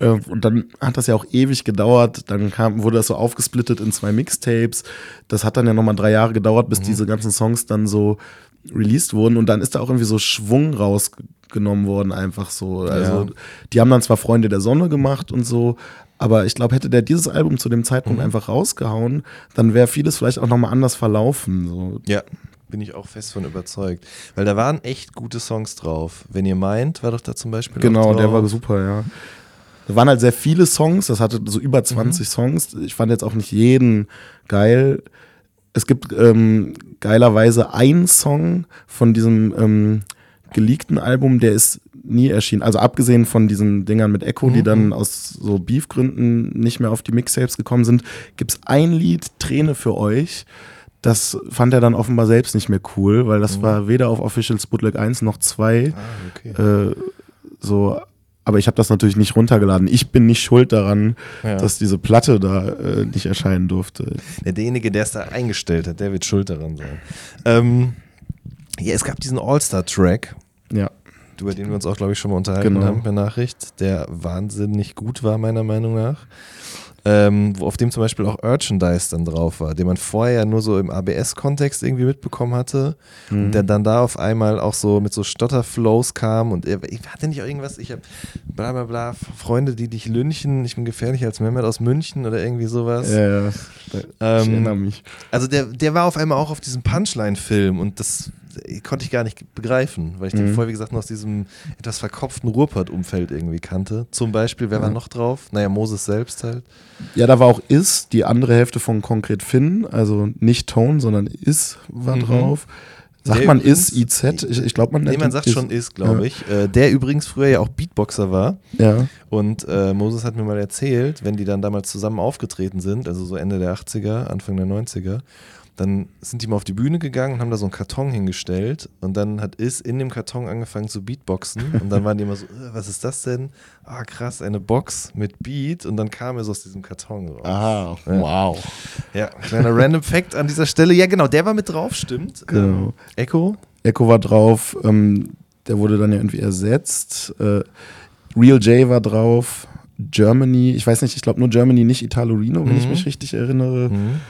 Ähm, Und dann hat das ja auch ewig gedauert. Dann kam, wurde das so aufgesplittet in zwei Mixtapes. Das hat dann ja nochmal drei Jahre gedauert, Mhm. bis diese ganzen Songs dann so released wurden. Und dann ist da auch irgendwie so Schwung rausgenommen worden, einfach so. Also, Ja. die haben dann zwar Freunde der Sonne gemacht und so, aber ich glaube, hätte der dieses Album zu dem Zeitpunkt Mhm. einfach rausgehauen, dann wäre vieles vielleicht auch nochmal anders verlaufen. So. Ja, bin ich auch fest von überzeugt. Weil da waren echt gute Songs drauf. Wenn ihr meint, war doch da zum Beispiel. Genau, der war super, ja. Da waren halt sehr viele Songs, das hatte so Mhm. über 20 Songs. Ich fand jetzt auch nicht jeden geil. Es gibt ähm, geilerweise einen Song von diesem ähm, geleakten Album, der ist nie erschienen. Also abgesehen von diesen Dingern mit Echo, Mhm. die dann aus so Beefgründen nicht mehr auf die Mixtapes gekommen sind, gibt's ein Lied, Träne für euch. Das fand er dann offenbar selbst nicht mehr cool, weil das war weder auf Official Bootleg 1 noch 2 Mhm. Ah, okay. äh, so, aber ich habe das natürlich nicht runtergeladen. Ich bin nicht schuld daran, Ja. dass diese Platte da äh, nicht erscheinen durfte. Der, derjenige, der es da eingestellt hat, der wird schuld daran sein. Ähm, ja, es gab diesen All-Star-Track, Ja, über den wir uns auch, glaube ich, schon mal unterhalten Genau. haben per Nachricht, der wahnsinnig gut war, meiner Meinung nach. Ähm, wo auf dem zum Beispiel auch Urchandise dann drauf war, den man vorher nur so im ABS-Kontext irgendwie mitbekommen hatte. Mhm. Und der dann da auf einmal auch so mit so Stotterflows kam und er, ich hatte nicht auch irgendwas, ich habe bla bla bla, Freunde, die dich lünchen, ich bin gefährlicher als Mehmet aus München oder irgendwie sowas. ja, ja. Ich Ähm, erinnere mich. Also der, der war auf einmal auch auf diesem Punchline-Film und das konnte ich gar nicht begreifen, weil ich den Mhm. vorher, wie gesagt, nur aus diesem etwas verkopften Ruhrpott-Umfeld irgendwie kannte. Zum Beispiel, wer war Ja. noch drauf? Naja, Moses selbst halt. Ja, da war auch Is, die andere Hälfte von Konkret Finn, also nicht Tone, sondern Is war Mhm. drauf. Sagt Der man übrigens- Is, IZ? Ich, ich glaube, man Nee, nennt man ihn sagt Is. schon ist, glaube Ja. ich. Äh, der übrigens früher ja auch Beatboxer war. Ja, Und äh, Moses hat mir mal erzählt, wenn die dann damals zusammen aufgetreten sind, also so Ende der 80er, Anfang der 90er, dann sind die mal auf die Bühne gegangen und haben da so einen Karton hingestellt und dann hat Is in dem Karton angefangen zu Beatboxen und dann waren die immer so, äh, was ist das denn? Ah krass, eine Box mit Beat und dann kam er so aus diesem Karton raus. Aha, Ja. wow. Ja, kleiner Random Fact an dieser Stelle. Ja genau, der war mit drauf, stimmt. Genau. Ähm, Echo? Echo war drauf, ähm, der wurde dann ja irgendwie ersetzt. Äh, Real J war drauf. Germany, ich weiß nicht, ich glaube nur Germany, nicht Italo Rino, wenn ich Mhm. mich richtig erinnere. Mhm.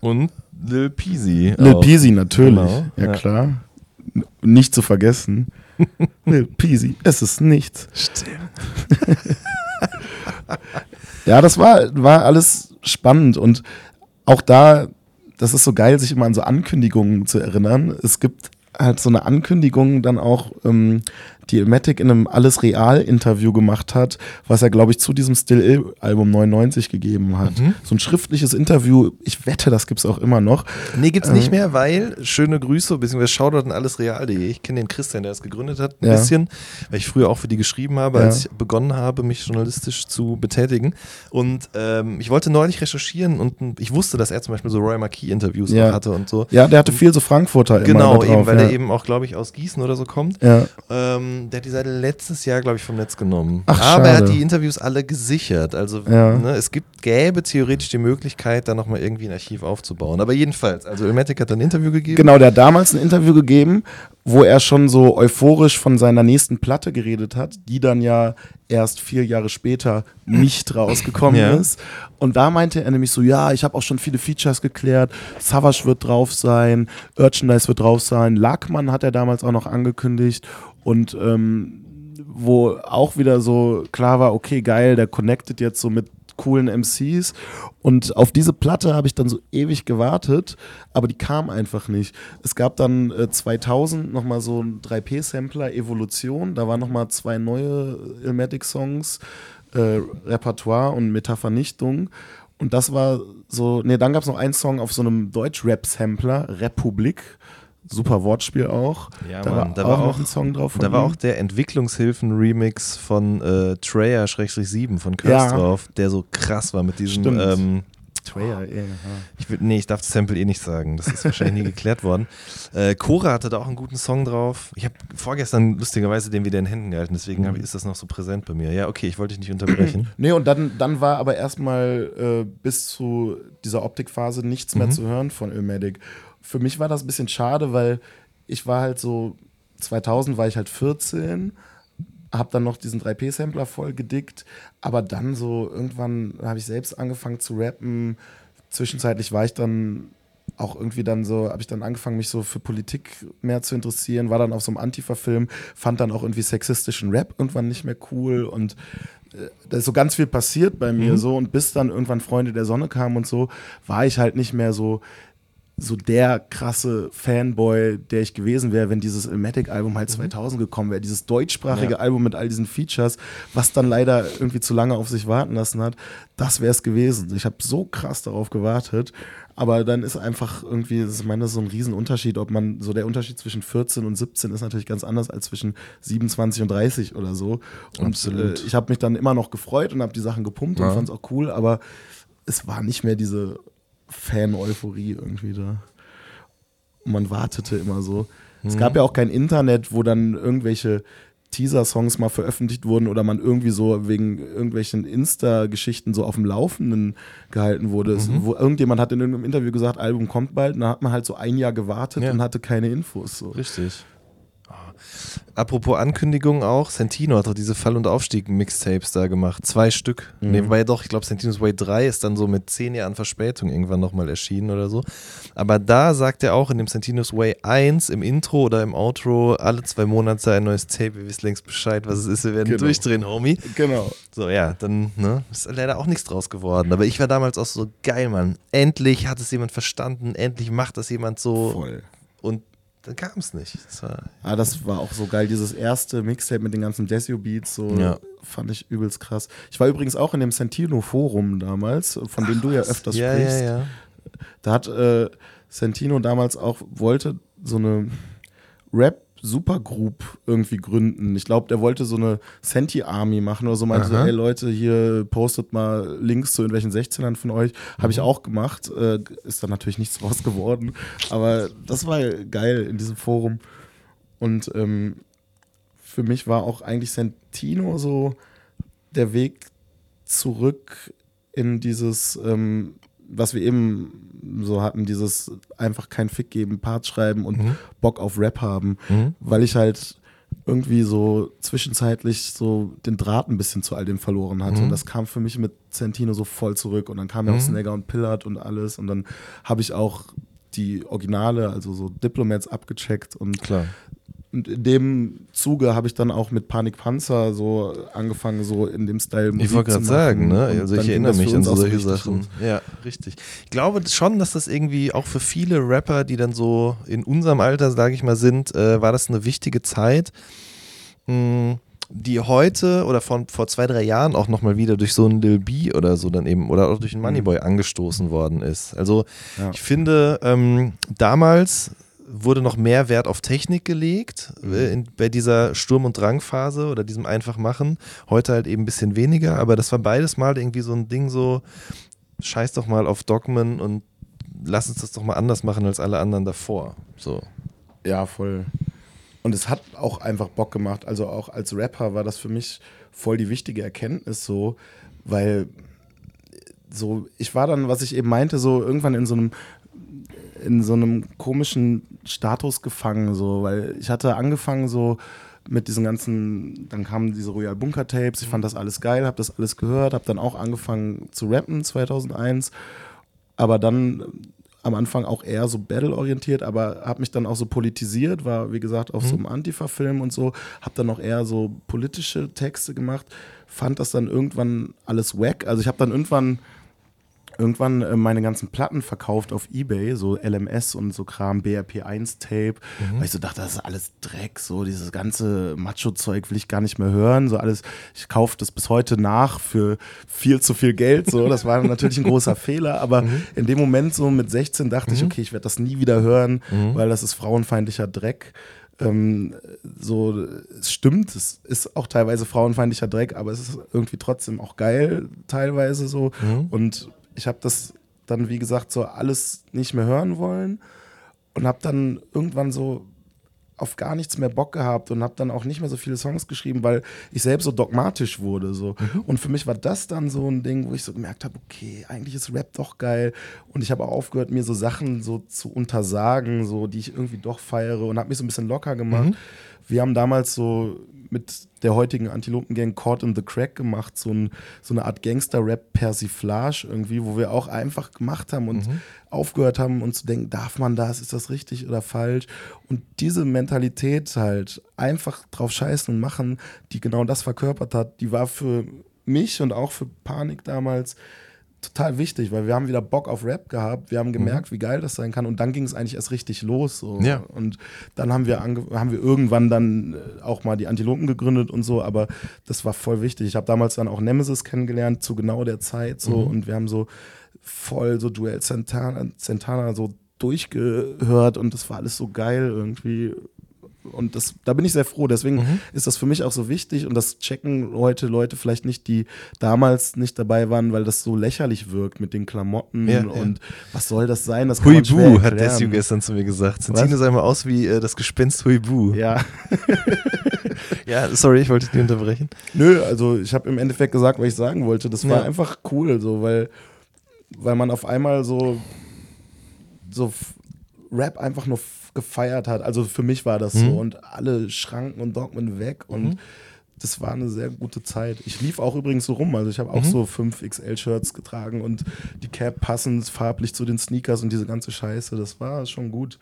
Und Lil Peasy. Lil. Peasy natürlich, Genau, ja, ja. klar. Nicht zu vergessen. Lil Peasy, es ist nichts. Stimmt. Ja, das war, war alles spannend und auch da, das ist so geil, sich immer an so Ankündigungen zu erinnern. Es gibt halt so eine Ankündigung dann auch, ähm, die Matic in einem Alles Real-Interview gemacht hat, was er, glaube ich, zu diesem Still Ill-Album 99 gegeben hat. Mhm. So ein schriftliches Interview, ich wette, das gibt's auch immer noch. Nee, gibt's Äh. nicht mehr, weil schöne Grüße, beziehungsweise Shoutout an allesreal.de. Ich kenne den Christian, der es gegründet hat, ein Ja. bisschen, weil ich früher auch für die geschrieben habe, Ja. als ich begonnen habe, mich journalistisch zu betätigen. Und ähm, ich wollte neulich recherchieren und ich wusste, dass er zum Beispiel so Roy Marquis-Interviews Ja. hatte und so. Ja, der hatte viel so Frankfurter Genau, drauf, eben, weil er eben auch, glaube ich, aus Gießen oder so kommt. Ja, Ähm, ähm, der hat die Seite letztes Jahr, glaube ich, vom Netz genommen. Ach, Aber er hat schade. die Interviews alle gesichert. Also Ja. ne, es gibt, gäbe theoretisch die Möglichkeit, da nochmal irgendwie ein Archiv aufzubauen. Aber jedenfalls, also Ilmatic hat ein Interview gegeben. Genau, der hat damals ein Interview gegeben, wo er schon so euphorisch von seiner nächsten Platte geredet hat, die dann ja erst vier Jahre später nicht rausgekommen Ja. ist. Und da meinte er nämlich so, ja, ich habe auch schon viele Features geklärt, Savage wird drauf sein, Urchandise wird drauf sein, Lackmann hat er damals auch noch angekündigt und ähm, wo auch wieder so klar war, okay, geil, der connectet jetzt so mit coolen MCs und auf diese Platte habe ich dann so ewig gewartet, aber die kam einfach nicht. Es gab dann äh, 2000 nochmal so ein 3P-Sampler Evolution, da waren nochmal zwei neue Ilmatic-Songs, äh, Repertoire und Metavernichtung und das war so, nee, dann gab es noch einen Song auf so einem Deutsch-Rap-Sampler, Republik, super Wortspiel auch. Ja, da, Mann, war da auch war auch- ein Song drauf. Da von war ihm. auch der Entwicklungshilfen-Remix von äh, Treyer-7 von Curse Ja. drauf, der so krass war mit diesem. Stimmt. Ähm, Treyer, ja. ich will, nee, ich darf das Sample eh nicht sagen. Das ist wahrscheinlich nie geklärt worden. Äh, Cora hatte da auch einen guten Song drauf. Ich habe vorgestern lustigerweise den wieder in Händen gehalten, deswegen hab, ich- ist das noch so präsent bei mir. Ja, okay, ich wollte dich nicht unterbrechen. Nee, und dann, dann war aber erstmal äh, bis zu dieser Optikphase nichts mehr Mhm. zu hören von Ilmatic. Für mich war das ein bisschen schade, weil ich war halt so, 2000 war ich halt 14, hab dann noch diesen 3P-Sampler voll gedickt, aber dann so irgendwann habe ich selbst angefangen zu rappen. Zwischenzeitlich war ich dann auch irgendwie dann so, habe ich dann angefangen, mich so für Politik mehr zu interessieren, war dann auf so einem Antifa-Film, fand dann auch irgendwie sexistischen Rap irgendwann nicht mehr cool und äh, da ist so ganz viel passiert bei mir so und bis dann irgendwann Freunde der Sonne kamen und so, war ich halt nicht mehr so so der krasse Fanboy, der ich gewesen wäre, wenn dieses Ilmatic-Album halt 2000 gekommen wäre. Dieses deutschsprachige Ja. Album mit all diesen Features, was dann leider irgendwie zu lange auf sich warten lassen hat, das wäre es gewesen. Ich habe so krass darauf gewartet. Aber dann ist einfach irgendwie, ich meine, das ist so ein Riesenunterschied, ob man, so der Unterschied zwischen 14 und 17 ist natürlich ganz anders als zwischen 27 und 30 oder so. Und Absolut. Äh, ich habe mich dann immer noch gefreut und habe die Sachen gepumpt Ja. und fand es auch cool, aber es war nicht mehr diese Fan-Euphorie irgendwie da. Und man wartete immer so. Es gab ja auch kein Internet, wo dann irgendwelche Teaser-Songs mal veröffentlicht wurden oder man irgendwie so wegen irgendwelchen Insta-Geschichten so auf dem Laufenden gehalten wurde. Es, wo irgendjemand hat in irgendeinem Interview gesagt, Album kommt bald, und dann hat man halt so ein Jahr gewartet Ja. und hatte keine Infos. So. Richtig. Apropos Ankündigung auch, Santino hat doch diese Fall- und Aufstieg-Mixtapes da gemacht. Zwei Stück. Mhm. Nee, wobei doch, ich glaube, Santinos Way 3 ist dann so mit zehn Jahren Verspätung irgendwann nochmal erschienen oder so. Aber da sagt er auch in dem Santinos Way 1 im Intro oder im Outro, alle zwei Monate ein neues Tape, ihr wisst längst Bescheid, was es ist, wir werden Genau. durchdrehen, Homie. Genau. So, ja, dann ne, ist leider auch nichts draus geworden. Aber ich war damals auch so geil, Mann. Endlich hat es jemand verstanden, endlich macht das jemand so. Voll. Und dann kam es nicht. Das war, Ah, das war auch so geil. Dieses erste Mixtape mit den ganzen Desio-Beats, so Ja. fand ich übelst krass. Ich war übrigens auch in dem Santino-Forum damals, von dem du ja öfters ja, sprichst. ja, ja. Da hat äh, Santino damals auch, wollte so eine Rap-Supergroup irgendwie gründen. Ich glaube, der wollte so eine Senti-Army machen oder so. Meinte so, Aha. ey Leute, hier postet mal Links zu irgendwelchen 16ern von euch. Habe Mhm. ich auch gemacht. Äh, ist dann natürlich nichts draus geworden. Aber das war geil in diesem Forum. Und ähm, für mich war auch eigentlich Santino so der Weg zurück in dieses, ähm, was wir eben so hatten, dieses einfach kein Fick geben, Parts schreiben und Mhm. Bock auf Rap haben, Mhm. weil ich halt irgendwie so zwischenzeitlich so den Draht ein bisschen zu all dem verloren hatte. Mhm. Und das kam für mich mit Santino so voll zurück. Und dann kam ja auch Mhm. Snagger und Pillard und alles. Und dann habe ich auch die Originale, also so Diplomats abgecheckt und Klar. Und in dem Zuge habe ich dann auch mit Panik Panzer so angefangen, so in dem Style Musik Ich wollte gerade sagen, ne? Also ich erinnere mich an so solche Sachen. Ja, richtig. Ich glaube schon, dass das irgendwie auch für viele Rapper, die dann so in unserem Alter, sage ich mal, sind, äh, war das eine wichtige Zeit, mh, die heute oder von vor zwei, drei Jahren auch nochmal wieder durch so einen Lil B oder so dann eben oder auch durch einen Moneyboy angestoßen worden ist. Also Ja. ich finde, ähm, damals wurde noch mehr Wert auf Technik gelegt äh, in, bei dieser Sturm- und Drangphase oder diesem Einfachmachen. Heute halt eben ein bisschen weniger, aber das war beides mal irgendwie so ein Ding so, scheiß doch mal auf Dogmen und lass uns das doch mal anders machen als alle anderen davor. So. Ja, voll. Und es hat auch einfach Bock gemacht. Also auch als Rapper war das für mich voll die wichtige Erkenntnis so, weil so, ich war dann, was ich eben meinte, so irgendwann in so einem in so einem komischen Status gefangen, so, weil ich hatte angefangen so mit diesen ganzen, dann kamen diese Royal Bunker Tapes, ich fand das alles geil, habe das alles gehört, habe dann auch angefangen zu rappen 2001, aber dann am Anfang auch eher so Battle-orientiert, aber habe mich dann auch so politisiert, war wie gesagt auf mhm. so einem Antifa-Film und so, habe dann auch eher so politische Texte gemacht, fand das dann irgendwann alles wack. Also ich habe dann irgendwann irgendwann äh, meine ganzen Platten verkauft auf Ebay, so LMS und so Kram, BRP1-Tape, mhm. weil ich so dachte, das ist alles Dreck, so dieses ganze Macho-Zeug will ich gar nicht mehr hören, so alles, ich kaufe das bis heute nach für viel zu viel Geld, so, das war natürlich ein großer Fehler, aber mhm. in dem Moment so mit 16 dachte mhm. ich, okay, ich werde das nie wieder hören, mhm. weil das ist frauenfeindlicher Dreck. Ähm, so, es stimmt, es ist auch teilweise frauenfeindlicher Dreck, aber es ist irgendwie trotzdem auch geil, teilweise so. Mhm. Und ich habe das dann, wie gesagt, so alles nicht mehr hören wollen und habe dann irgendwann so auf gar nichts mehr Bock gehabt und habe dann auch nicht mehr so viele Songs geschrieben, weil ich selbst so dogmatisch wurde. So. Mhm. Und für mich war das dann so ein Ding, wo ich so gemerkt habe, okay, eigentlich ist Rap doch geil. Und ich habe auch aufgehört, mir so Sachen so zu untersagen, so die ich irgendwie doch feiere und habe mich so ein bisschen locker gemacht. Mhm. Wir haben damals so mit der heutigen Antilopen-Gang Caught in the Crack gemacht, so, ein, so eine Art Gangster-Rap-Persiflage irgendwie, wo wir auch einfach gemacht haben und mhm. aufgehört haben, uns zu denken, darf man das, ist das richtig oder falsch? Und diese Mentalität halt, einfach drauf scheißen und machen, die genau das verkörpert hat, die war für mich und auch für Panik damals total wichtig, weil wir haben wieder Bock auf Rap gehabt. Wir haben mhm. gemerkt, mhm. wie geil das sein kann. Und dann ging es eigentlich erst richtig los. So. Ja. Und dann haben wir, haben wir irgendwann dann äh, auch mal die Antilopen gegründet und so. Aber das war voll wichtig. Ich habe damals dann auch Nemesis kennengelernt zu genau der Zeit. So. Mhm. Und wir haben so voll so Duell Santana, Santana so durchgehört. Und das war alles so geil irgendwie. Und das, da bin ich sehr froh. Deswegen mhm. ist das für mich auch so wichtig und das checken heute Leute vielleicht nicht, die damals nicht dabei waren, weil das so lächerlich wirkt mit den Klamotten ja, und ja. was soll das sein? Das Huibu hat Desio gestern zu mir gesagt. Santine sah mal aus wie äh, das Gespenst Huibu. Ja. ja, sorry, ich wollte dich nicht unterbrechen. Nö, also ich habe im Endeffekt gesagt, was ich sagen wollte. Das war ja. einfach cool, so, weil, weil man auf einmal so, so Rap einfach nur gefeiert hat. Also für mich war das mhm. so und alle Schranken und Dogmen weg und mhm. das war eine sehr gute Zeit. Ich lief auch übrigens so rum, also ich habe auch mhm. so 5 XL-Shirts getragen und die Cap passend farblich zu den Sneakers und diese ganze Scheiße. Das war schon gut.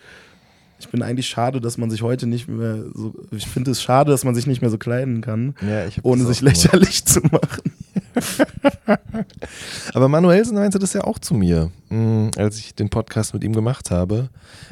Ich bin eigentlich schade, dass man sich heute nicht mehr so. Ich finde es schade, dass man sich nicht mehr so kleiden kann, ja, ohne sich lächerlich zu machen. Aber Manuelsen meinte das ja auch zu mir, mh, als ich den Podcast mit ihm gemacht habe,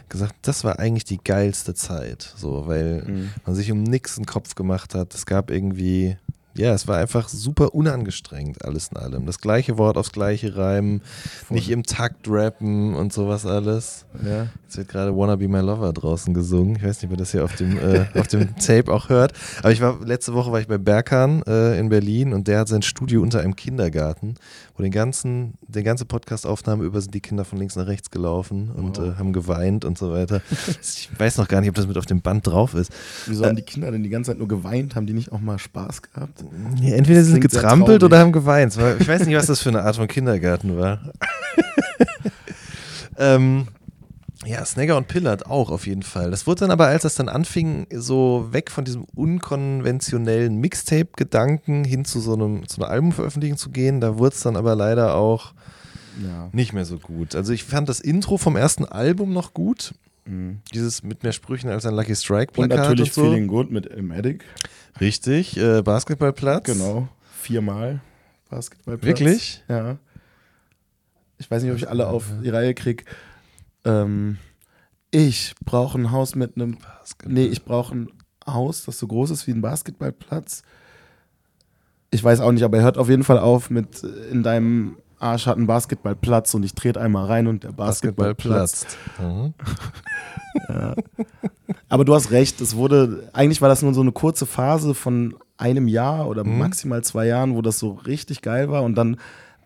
gesagt, das war eigentlich die geilste Zeit, so, weil mhm. man sich um nichts einen Kopf gemacht hat. Es gab irgendwie ja, es war einfach super unangestrengt, alles in allem. Das gleiche Wort aufs gleiche reimen, Voll. nicht im Takt rappen und sowas alles. Ja. Jetzt wird gerade Wanna Be My Lover draußen gesungen. Ich weiß nicht, ob ihr das hier auf dem, äh, auf dem Tape auch hört. Aber ich war, letzte Woche war ich bei Berkan äh, in Berlin und der hat sein Studio unter einem Kindergarten, wo den ganzen, die ganze Podcastaufnahme über sind die Kinder von links nach rechts gelaufen und wow. äh, haben geweint und so weiter. Ich weiß noch gar nicht, ob das mit auf dem Band drauf ist. Wieso haben die Kinder denn die ganze Zeit nur geweint? Haben die nicht auch mal Spaß gehabt? Ja, entweder sie sind getrampelt oder haben geweint. Ich weiß nicht, was das für eine Art von Kindergarten war. ähm, ja, Snagger und Pillard auch auf jeden Fall. Das wurde dann aber, als das dann anfing, so weg von diesem unkonventionellen Mixtape-Gedanken hin zu so einem zu einer Albumveröffentlichung zu gehen, da wurde es dann aber leider auch ja. nicht mehr so gut. Also ich fand das Intro vom ersten Album noch gut. Mhm. Dieses mit mehr Sprüchen als ein Lucky Strike Plakat. Und natürlich und so. Feeling Good mit Matic. Richtig, äh, Basketballplatz. Genau, viermal Basketballplatz. Wirklich? Ja. Ich weiß nicht, ob ich alle auf die Reihe kriege. Ähm, ich brauche ein Haus mit einem. Nee, ich brauche ein Haus, das so groß ist wie ein Basketballplatz. Ich weiß auch nicht, aber er hört auf jeden Fall auf mit äh, in deinem Arsch hat ein Basketballplatz und ich trete einmal rein und der Basketball, Basketball platzt. Mhm. ja. Aber du hast recht, es wurde, eigentlich war das nur so eine kurze Phase von einem Jahr oder mhm. maximal zwei Jahren, wo das so richtig geil war und dann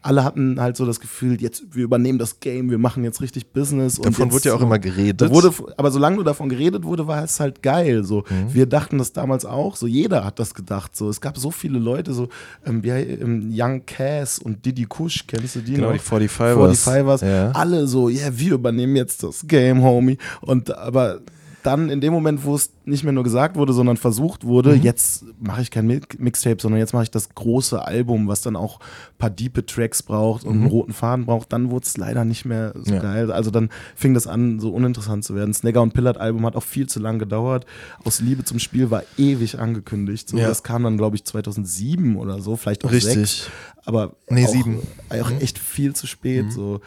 alle hatten halt so das Gefühl, jetzt wir übernehmen das Game, wir machen jetzt richtig Business. Und Davon wurde ja auch so- immer geredet. Wurde, aber solange du davon geredet wurde, war es halt geil. So, Mhm. wir dachten das damals auch. So, jeder hat das gedacht. So, es gab so viele Leute, so ähm, wie, ähm, Young Cass und Diddy Kush, kennst du die Genau, noch? die 45ers. 45ers. Ja. Alle so, ja, yeah, wir übernehmen jetzt das Game, Homie. Und aber dann in dem Moment, wo es nicht mehr nur gesagt wurde, sondern versucht wurde, Mhm. jetzt mache ich kein Mi- Mixtape, sondern jetzt mache ich das große Album, was dann auch ein paar diepe Tracks braucht und einen roten Faden braucht, dann wurde es leider nicht mehr so Mhm. Ja. geil. Also dann fing das an, so uninteressant zu werden. Snagger und Pillard Album hat auch viel zu lang gedauert. Aus Liebe zum Spiel war ewig angekündigt. So, Ja. Das kam dann, glaube ich, 2007 oder so, vielleicht auch Richtig. sechs. Aber Nee, auch, sieben. auch echt viel zu spät. So.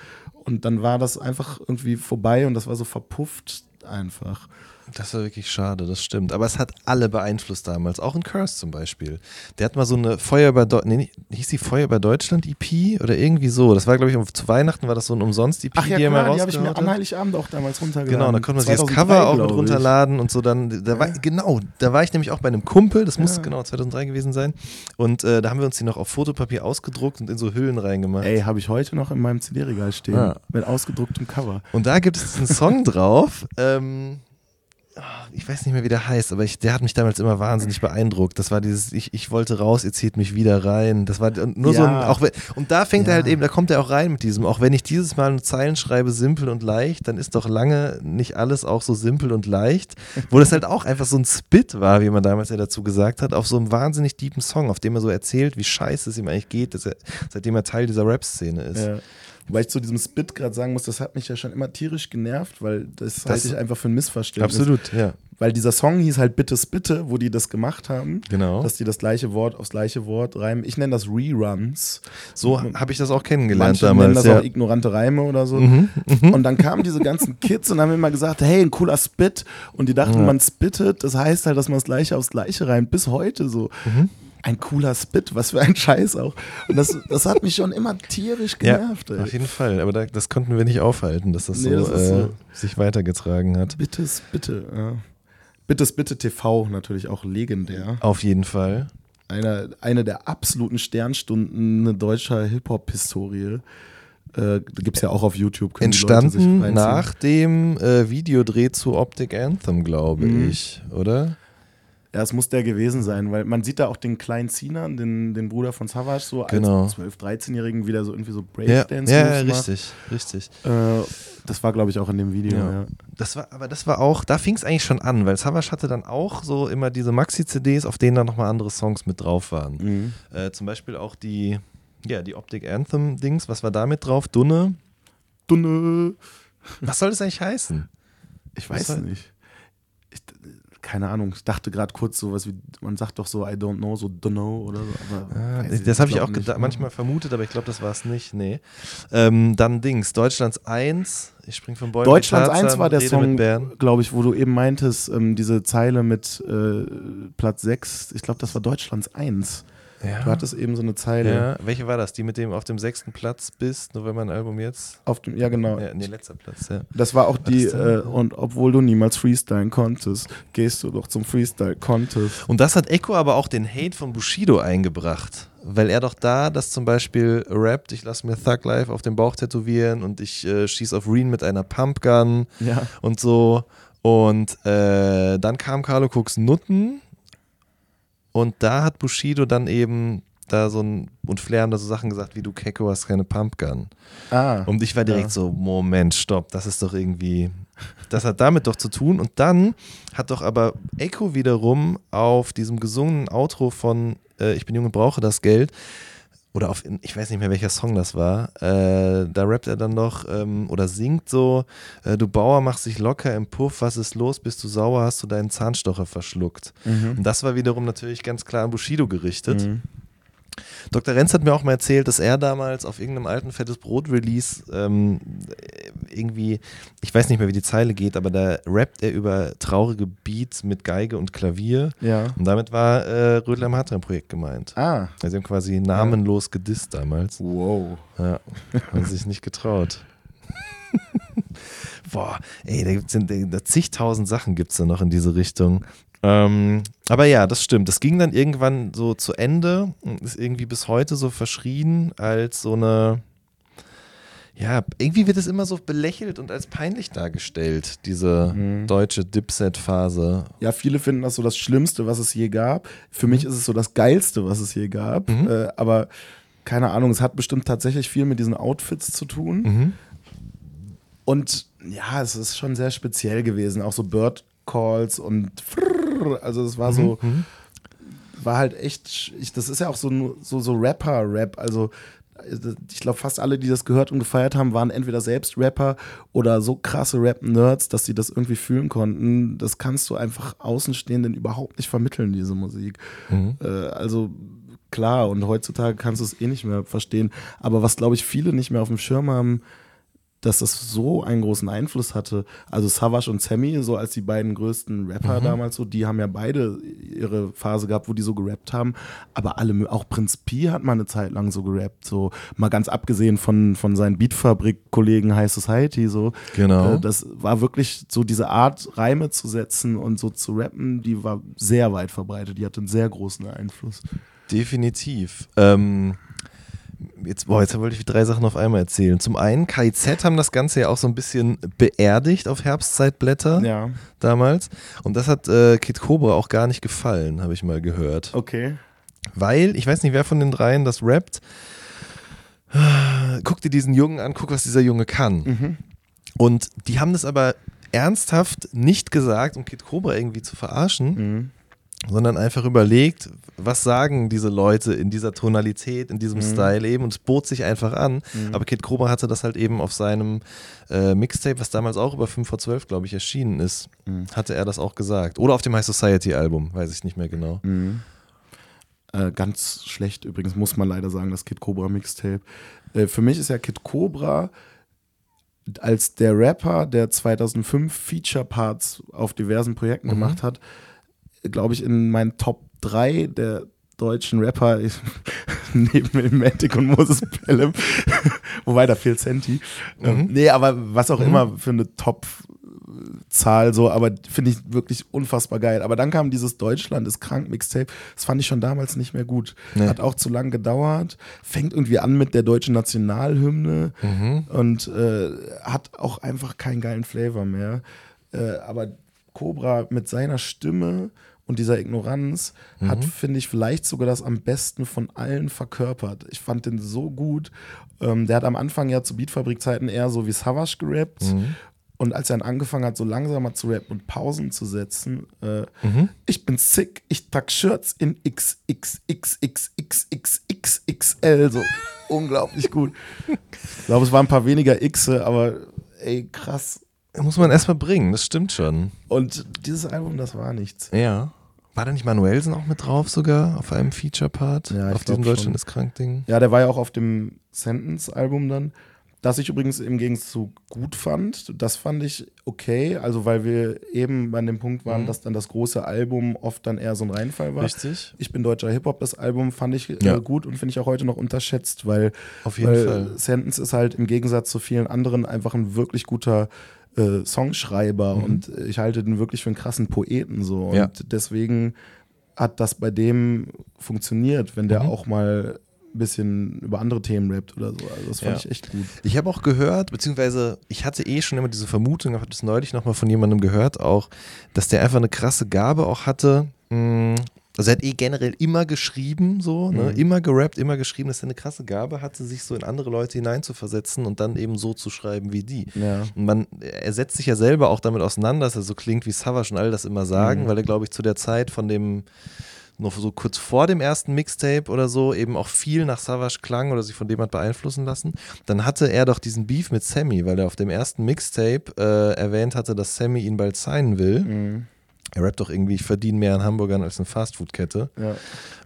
Und dann war das einfach irgendwie vorbei und das war so verpufft einfach. Das war wirklich schade, das stimmt. Aber es hat alle beeinflusst damals, auch in Curse zum Beispiel. Der hat mal so eine Feuer bei Deutschland, nee, hieß die Feuer bei Deutschland EP oder irgendwie so. Das war, glaube ich, um- zu Weihnachten war das so ein Umsonst-EP, Ach ja, die er mal klar, die habe ich mir an hat. Heiligabend auch damals runtergeladen. Genau, da konnte man sich das 2003, Cover auch mit runterladen und so dann, da war, genau, da war ich nämlich auch bei einem Kumpel, das muss Ja. genau 2003 gewesen sein und äh, da haben wir uns die noch auf Fotopapier ausgedruckt und in so Hüllen reingemacht. Ey, habe ich heute noch in meinem CD-Regal stehen. Ja. Mit ausgedrucktem Cover. Und da gibt es einen Song drauf, ähm, ah, ich weiß nicht mehr, wie der heißt, aber ich, der hat mich damals immer wahnsinnig beeindruckt. Das war dieses, ich, ich wollte raus, ihr zieht mich wieder rein. Das war nur so ein, Ja. auch wenn, und da fängt er Ja. halt eben, da kommt er auch rein mit diesem, auch wenn ich dieses Mal Zeilen schreibe, simpel und leicht, dann ist doch lange nicht alles auch so simpel und leicht. Wo das halt auch einfach so ein Spit war, wie man damals ja dazu gesagt hat, auf so einem wahnsinnig deepen Song, auf dem er so erzählt, wie scheiße es ihm eigentlich geht, dass er, seitdem er Teil dieser Rap-Szene ist. Ja. Wobei ich zu diesem Spit gerade sagen muss, das hat mich ja schon immer tierisch genervt, weil das, halte ich einfach für ein Missverständnis. Absolut, ja. Weil dieser Song hieß halt Bitte Spitte, wo die das gemacht haben. Genau. Dass die das gleiche Wort aufs gleiche Wort reimen. Ich nenne das Reruns. So habe ich das auch kennengelernt Manche damals. nennen das ja. auch ignorante Reime oder so. Mhm, Und dann kamen diese ganzen Kids und haben immer gesagt, hey, ein cooler Spit. Und die dachten, man spittet, das heißt halt, dass man das gleiche aufs gleiche reimt. Bis heute so. Mhm. Ein cooler Spit, was für ein Scheiß auch. Und das, das hat mich schon immer tierisch genervt. ja, auf jeden Fall. Aber da, das konnten wir nicht aufhalten, dass das, Nee, so, das äh, so. sich weitergetragen hat. Bitte, bitte. Ja. Bitte, bitte TV natürlich auch legendär. Auf jeden Fall. Eine, eine der absoluten Sternstunden deutscher Hip-Hop-Historie. Äh, Gibt es ja auch auf YouTube. können die Leute sich Entstanden nach dem äh, Videodreh zu Optic Anthem, glaube Mhm. ich, oder? Ja, es muss der gewesen sein, weil man sieht da auch den kleinen Sinan, den, den Bruder von Savage, so Genau. als 12-, 13-Jährigen wieder so irgendwie so Ja, Breakdance ja, moves macht. richtig, richtig. Äh, das war, glaube ich, auch in dem Video, Ja. ja. Das war, aber das war auch, da fing es eigentlich schon an, weil Savage hatte dann auch so immer diese Maxi-CDs, auf denen dann nochmal andere Songs mit drauf waren. Mhm. Äh, zum Beispiel auch die, ja, die Optic Anthem-Dings, was war da mit drauf? Dunne? Dunne. Was soll das eigentlich heißen? Ich weiß war- nicht. Ich, keine Ahnung, ich dachte gerade kurz so was wie, man sagt doch so I don't know, so dunno oder so. Ah, das habe ich auch nicht. manchmal vermutet, aber ich glaube, das war es nicht. Nee. Ähm, dann Dings, Deutschlands 1. Ich spring von Bäumen. Deutschlands Tarzan, 1 war der Rede Song, glaube ich, wo du eben meintest, ähm, diese Zeile mit äh, Platz 6. Ich glaube, das war Deutschlands 1. Ja. Du hattest eben so eine Zeile. ja. Welche war das? Die mit dem auf dem sechsten Platz bist, nur wenn mein Album jetzt. Auf dem, ja, genau. Ja, nee, letzter Platz, ja. Das war auch die, ist denn? äh, und obwohl du niemals freestylen konntest, gehst du doch zum Freestyle-Contest. Und das hat Echo aber auch den Hate von Bushido eingebracht. Weil er doch da das zum Beispiel rappt, ich lasse mir Thug Life auf den Bauch tätowieren und ich äh, schieße auf Reen mit einer Pumpgun Ja. und so. Und äh, dann kam Carlo Cooks Nutten und da hat Bushido dann eben da so ein, und Flair haben da so Sachen gesagt wie du Keko hast keine Pumpgun. Ah. Und ich war direkt Ja. so, Moment, stopp, das ist doch irgendwie, das hat damit doch zu tun. Und dann hat doch aber Echo wiederum auf diesem gesungenen Outro von äh, Ich bin jung und brauche das Geld, oder auf, ich weiß nicht mehr, welcher Song das war, äh, da rappt er dann noch ähm, oder singt so, äh, du Bauer machst dich locker im Puff, was ist los, bist du sauer, hast du deinen Zahnstocher verschluckt. Mhm. Und das war wiederum natürlich ganz klar an Bushido gerichtet. Mhm. Dr. Renz hat mir auch mal erzählt, dass er damals auf irgendeinem alten Fettes Brot-Release ähm, irgendwie, ich weiß nicht mehr, wie die Zeile geht, aber da rappt er über traurige Beats mit Geige und Klavier. Ja. Und damit war äh, Rödler im Hartrein-Projekt gemeint. Ah. Also sie haben quasi namenlos gedisst damals. Wow. Ja, haben sie sich nicht getraut. Boah, ey, da gibt's da zigtausend Sachen gibt es da noch in diese Richtung. Ähm, aber ja, das stimmt. Das ging dann irgendwann so zu Ende und ist irgendwie bis heute so verschrien als so eine. Ja, irgendwie wird es immer so belächelt und als peinlich dargestellt, diese Mhm. deutsche Dipset-Phase. Ja, viele finden das so das Schlimmste, was es je gab. Für mich ist es so das Geilste, was es je gab. Mhm. Äh, aber keine Ahnung, es hat bestimmt tatsächlich viel mit diesen Outfits zu tun. Mhm. Und ja, es ist schon sehr speziell gewesen. Auch so Bird Calls und frrrr, also es war so, Mhm. war halt echt, ich, das ist ja auch so, so, so Rapper-Rap. Also ich glaube, fast alle, die das gehört und gefeiert haben, waren entweder selbst Rapper oder so krasse Rap-Nerds, dass sie das irgendwie fühlen konnten. Das kannst du einfach Außenstehenden überhaupt nicht vermitteln, diese Musik. Mhm. Äh, also klar, und heutzutage kannst du es eh nicht mehr verstehen. Aber was, glaube ich, viele nicht mehr auf dem Schirm haben, dass das so einen großen Einfluss hatte. Also Savage und Sammy, so als die beiden größten Rapper damals so, die haben ja beide ihre Phase gehabt, wo die so gerappt haben. Aber alle, auch Prinz Pi hat mal eine Zeit lang so gerappt. So mal ganz abgesehen von, von seinen Beatfabrik-Kollegen High Society. So. Genau. Äh, Das war wirklich so diese Art, Reime zu setzen und so zu rappen, die war sehr weit verbreitet. Die hatte einen sehr großen Einfluss. Definitiv. Ähm, jetzt, boah, jetzt wollte ich drei Sachen auf einmal erzählen. Zum einen, KIZ haben das Ganze ja auch so ein bisschen beerdigt auf Herbstzeitblätter Ja, damals. Und das hat äh, Kid Cobra auch gar nicht gefallen, habe ich mal gehört. okay. Weil, ich weiß nicht, wer von den dreien das rappt. Guck dir diesen Jungen an, guck, was dieser Junge kann. Mhm. Und die haben das aber ernsthaft nicht gesagt, um Kid Cobra irgendwie zu verarschen, Mhm. sondern einfach überlegt, was sagen diese Leute in dieser Tonalität, in diesem Style eben und es bot sich einfach an. Aber Kid Cobra hatte das halt eben auf seinem äh, Mixtape, was damals auch über 5 vor 12, glaube ich, erschienen ist, hatte er das auch gesagt. Oder auf dem High Society Album, weiß ich nicht mehr genau. Äh, ganz schlecht übrigens, muss man leider sagen, das Kid Cobra Mixtape. Äh, für mich ist ja Kid Cobra als der Rapper, der 2005 Feature-Parts auf diversen Projekten gemacht hat, glaube ich, in meinen Top 3 der deutschen Rapper neben Ilmatic und Moses Pelham, wobei da fehlt Senti. Ähm, nee, aber was auch immer für eine Top Zahl so, aber finde ich wirklich unfassbar geil. Aber dann kam dieses Deutschland ist krank Mixtape. Das fand ich schon damals nicht mehr gut. Nee. Hat auch zu lang gedauert. Fängt irgendwie an mit der deutschen Nationalhymne und äh, hat auch einfach keinen geilen Flavor mehr. Äh, aber Cobra mit seiner Stimme und dieser Ignoranz hat, finde ich, vielleicht sogar das am besten von allen verkörpert. Ich fand den so gut. Ähm, der hat am Anfang ja zu Beatfabrik-Zeiten eher so wie Savage gerappt. Und als er dann angefangen hat, so langsamer zu rappen und Pausen zu setzen, äh, ich bin sick, ich trag Shirts in XXXXXXXXL, so unglaublich gut. Ich glaube, es waren ein paar weniger Xe, aber ey, krass. Muss man erstmal bringen, das stimmt schon. Und dieses Album, das war nichts. Ja. War da nicht Manuelsen auch mit drauf sogar auf einem Feature-Part? Ja, ich auf diesem schon. Deutschland ist krank-Ding? Ja, der war ja auch auf dem Sentence-Album dann. Das ich übrigens im Gegenzug gut fand. Das fand ich okay, also weil wir eben an dem Punkt waren, dass dann das große Album oft dann eher so ein Reinfall war. Richtig. Ich bin deutscher Hip-Hop, das Album fand ich äh, Ja. gut und finde ich auch heute noch unterschätzt, weil, Auf jeden weil Fall. Sentence ist halt im Gegensatz zu vielen anderen einfach ein wirklich guter äh, Songschreiber und ich halte den wirklich für einen krassen Poeten so. Und Mhm. Ja. deswegen hat das bei dem funktioniert, wenn der Mhm. auch mal ein bisschen über andere Themen rappt oder so. Also das fand Ja. ich echt gut. Ich habe auch gehört, beziehungsweise ich hatte eh schon immer diese Vermutung, ich habe das neulich nochmal von jemandem gehört auch, dass der einfach eine krasse Gabe auch hatte. mh, Also er hat eh generell immer geschrieben, so, ne? Mhm. immer gerappt, immer geschrieben, dass er eine krasse Gabe hatte, sich so in andere Leute hineinzuversetzen und dann eben so zu schreiben wie die. Ja. Und man, er setzt sich ja selber auch damit auseinander, dass er so klingt, wie Savage und all das immer sagen, Mhm. weil er, glaube ich, zu der Zeit von dem, noch so kurz vor dem ersten Mixtape oder so, eben auch viel nach Savage klang oder sich von dem hat beeinflussen lassen. Dann hatte er doch diesen Beef mit Sammy, weil er auf dem ersten Mixtape äh, erwähnt hatte, dass Sammy ihn bald signen will. Mhm. Er rappt doch irgendwie, ich verdiene mehr an Hamburgern als eine Fastfood-Kette. Ja.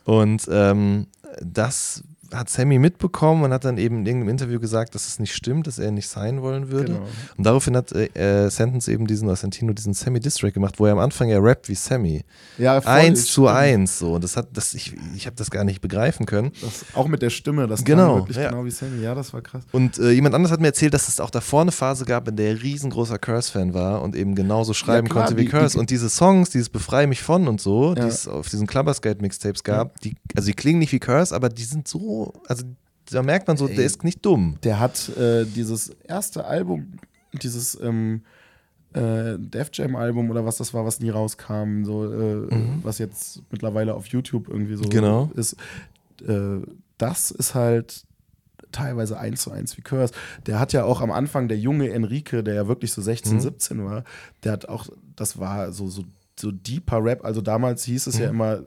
Und ähm, das hat Sammy mitbekommen und hat dann eben in irgendeinem Interview gesagt, dass es nicht stimmt, dass er nicht sein wollen würde. Genau. Und daraufhin hat äh, äh, Sentence eben diesen, Santino diesen Sammy Distrack gemacht, wo er am Anfang ja rappt wie Sammy. Ja, voll, eins zu stimmt. eins so. Und das hat, das, ich, ich habe das gar nicht begreifen können. Das, auch mit der Stimme, das Genau, wirklich ja. genau wie Sammy. Ja, das war krass. Und äh, jemand anderes hat mir erzählt, dass es auch davor eine Phase gab, in der er riesengroßer Curse-Fan war und eben genauso schreiben klar, konnte wie die- Curse. die- und diese Songs, dieses Befrei mich von und so, Ja. die es auf diesen Clubberskate-Mixtapes gab, die, also die klingen nicht wie Curse, aber die sind so, also da merkt man so, der ist nicht dumm. Der hat äh, dieses erste Album, dieses ähm, äh, Def Jam Album oder was das war, was nie rauskam, so äh, was jetzt mittlerweile auf YouTube irgendwie so Mhm. Genau. ist. Äh, das ist halt teilweise eins zu eins wie Curse. Der hat ja auch am Anfang der junge Enrique, der ja wirklich so 16, Mhm. 17 war, der hat auch, das war so, so, so deeper Rap. Also damals hieß es Mhm. ja immer,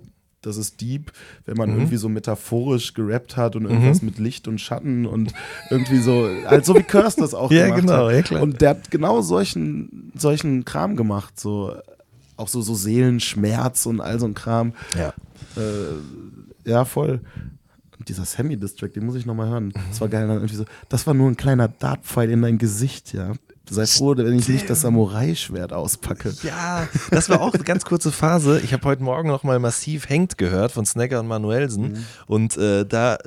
das ist deep, wenn man irgendwie so metaphorisch gerappt hat und irgendwas Mhm. mit Licht und Schatten und irgendwie so, halt so wie Curse das auch Ja, gemacht genau, hat. ja, klar. Und der hat genau solchen, solchen Kram gemacht, so auch so, so Seelenschmerz und all so ein Kram. Ja. Äh, ja, voll. Und dieser Sammy-Distrack, den muss ich nochmal hören. Das war geil. Dann irgendwie so, das war nur ein kleiner Dartpfeil in dein Gesicht, ja. Sei froh, wenn ich nicht das Samurai-Schwert auspacke. Ja, das war auch eine ganz kurze Phase. Ich habe heute Morgen noch mal massiv Hängt gehört von Snagger und Manuelsen. Mhm. Und äh, da, äh,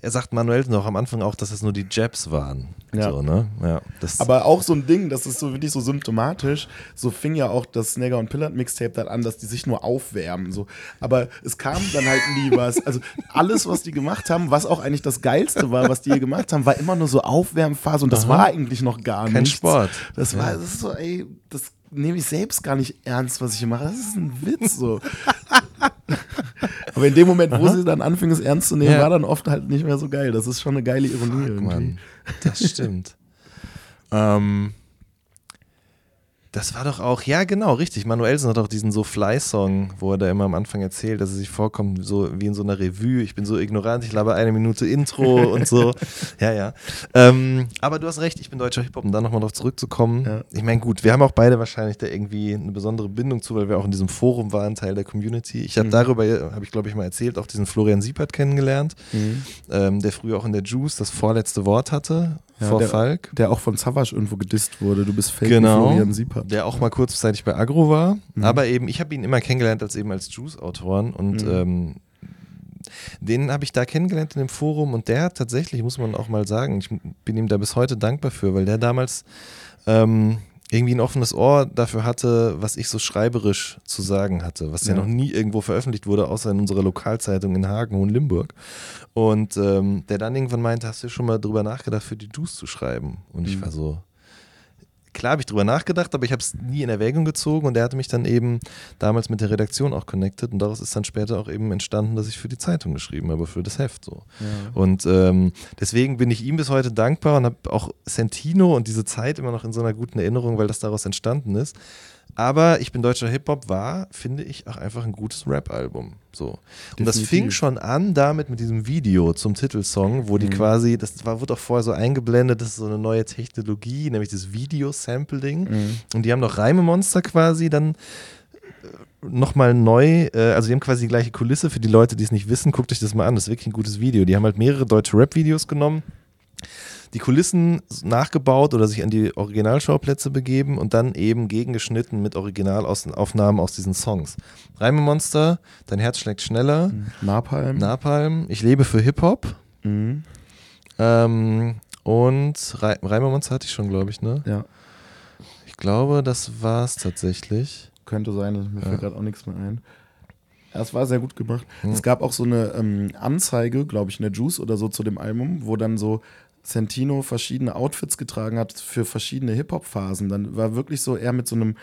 er sagt Manuelsen auch am Anfang auch, dass es nur die Jabs waren. Ja. So, ne? ja das, Aber auch so ein Ding, das ist so wirklich so symptomatisch. So fing ja auch das Snagger und Pillard Mixtape dann an, dass die sich nur aufwärmen. So. Aber es kam dann halt nie was. Also alles, was die gemacht haben, was auch eigentlich das Geilste war, was die hier gemacht haben, war immer nur so Aufwärmphase und das war eigentlich noch gar Kein nichts. Sport. Das war, das ist so, ey, das nehme ich selbst gar nicht ernst, was ich hier mache. Das ist ein Witz so. Aber in dem Moment, wo sie dann anfingen, es ernst zu nehmen, Ja. war dann oft halt nicht mehr so geil. Das ist schon eine geile Ironie irgendwie. Mann, das stimmt. ähm, das war doch auch, ja genau, richtig. Manuelsen hat auch diesen So Fly-Song, wo er da immer am Anfang erzählt, dass er sich vorkommt, so wie in so einer Revue. Ich bin so ignorant, ich laber eine Minute Intro und so. Ja, ja. Ähm, aber du hast recht, ich bin deutscher Hip-Hop, um da nochmal drauf zurückzukommen. Ja. Ich meine, gut, wir haben auch beide wahrscheinlich da irgendwie eine besondere Bindung zu, weil wir auch in diesem Forum waren, Teil der Community. Ich habe darüber, habe ich glaube ich mal erzählt, auch diesen Florian Siepert kennengelernt, ähm, der früher auch in der Juice das vorletzte Wort hatte, Ja, vor der, Falk. Der auch von Savage irgendwo gedisst wurde. Du bist fake Genau, Florian Siepert. der auch mal kurzzeitig bei Agro war, Mhm. aber eben, ich habe ihn immer kennengelernt als eben als Juice-Autoren und Mhm. ähm, den habe ich da kennengelernt in dem Forum und der hat tatsächlich, muss man auch mal sagen, ich bin ihm da bis heute dankbar für, weil der damals ähm, irgendwie ein offenes Ohr dafür hatte, was ich so schreiberisch zu sagen hatte, was ja, Ja. noch nie irgendwo veröffentlicht wurde, außer in unserer Lokalzeitung in Hagen und Limburg. Und ähm, der dann irgendwann meinte, hast du schon mal drüber nachgedacht, für die Juice zu schreiben? Und ich Mhm. war so, klar habe ich drüber nachgedacht, aber ich habe es nie in Erwägung gezogen und er hatte mich dann eben damals mit der Redaktion auch connected und daraus ist dann später auch eben entstanden, dass ich für die Zeitung geschrieben habe, für das Heft so. Und ähm, deswegen bin ich ihm bis heute dankbar und habe auch Sentino und diese Zeit immer noch in so einer guten Erinnerung, weil das daraus entstanden ist. Aber ich bin deutscher Hip-Hop war, finde ich, auch einfach ein gutes Rap-Album. So. Und das fing schon an damit mit diesem Video zum Titelsong, wo die quasi, das war, wurde auch vorher so eingeblendet, das ist so eine neue Technologie, nämlich das Video-Sampling. Und die haben noch Reimemonster quasi dann nochmal neu, äh, also die haben quasi die gleiche Kulisse für die Leute, die es nicht wissen, guckt euch das mal an, das ist wirklich ein gutes Video. Die haben halt mehrere deutsche Rap-Videos genommen, die Kulissen nachgebaut oder sich an die Originalschauplätze begeben und dann eben gegengeschnitten mit Originalaufnahmen aus diesen Songs. Reimemonster, Dein Herz schlägt schneller, Napalm. Napalm, Ich lebe für Hip-Hop Mhm. ähm, und Re Reimemonster hatte ich schon, glaube ich, ne? Ja, Ich glaube, das war es tatsächlich. könnte sein. Mir Ja. fällt gerade auch nichts mehr ein. Es war sehr gut gemacht. Hm. Es gab auch so eine ähm, Anzeige, glaube ich, in der Juice oder so zu dem Album, wo dann so Santino verschiedene Outfits getragen hat für verschiedene Hip-Hop-Phasen. Dann war wirklich so er mit so einem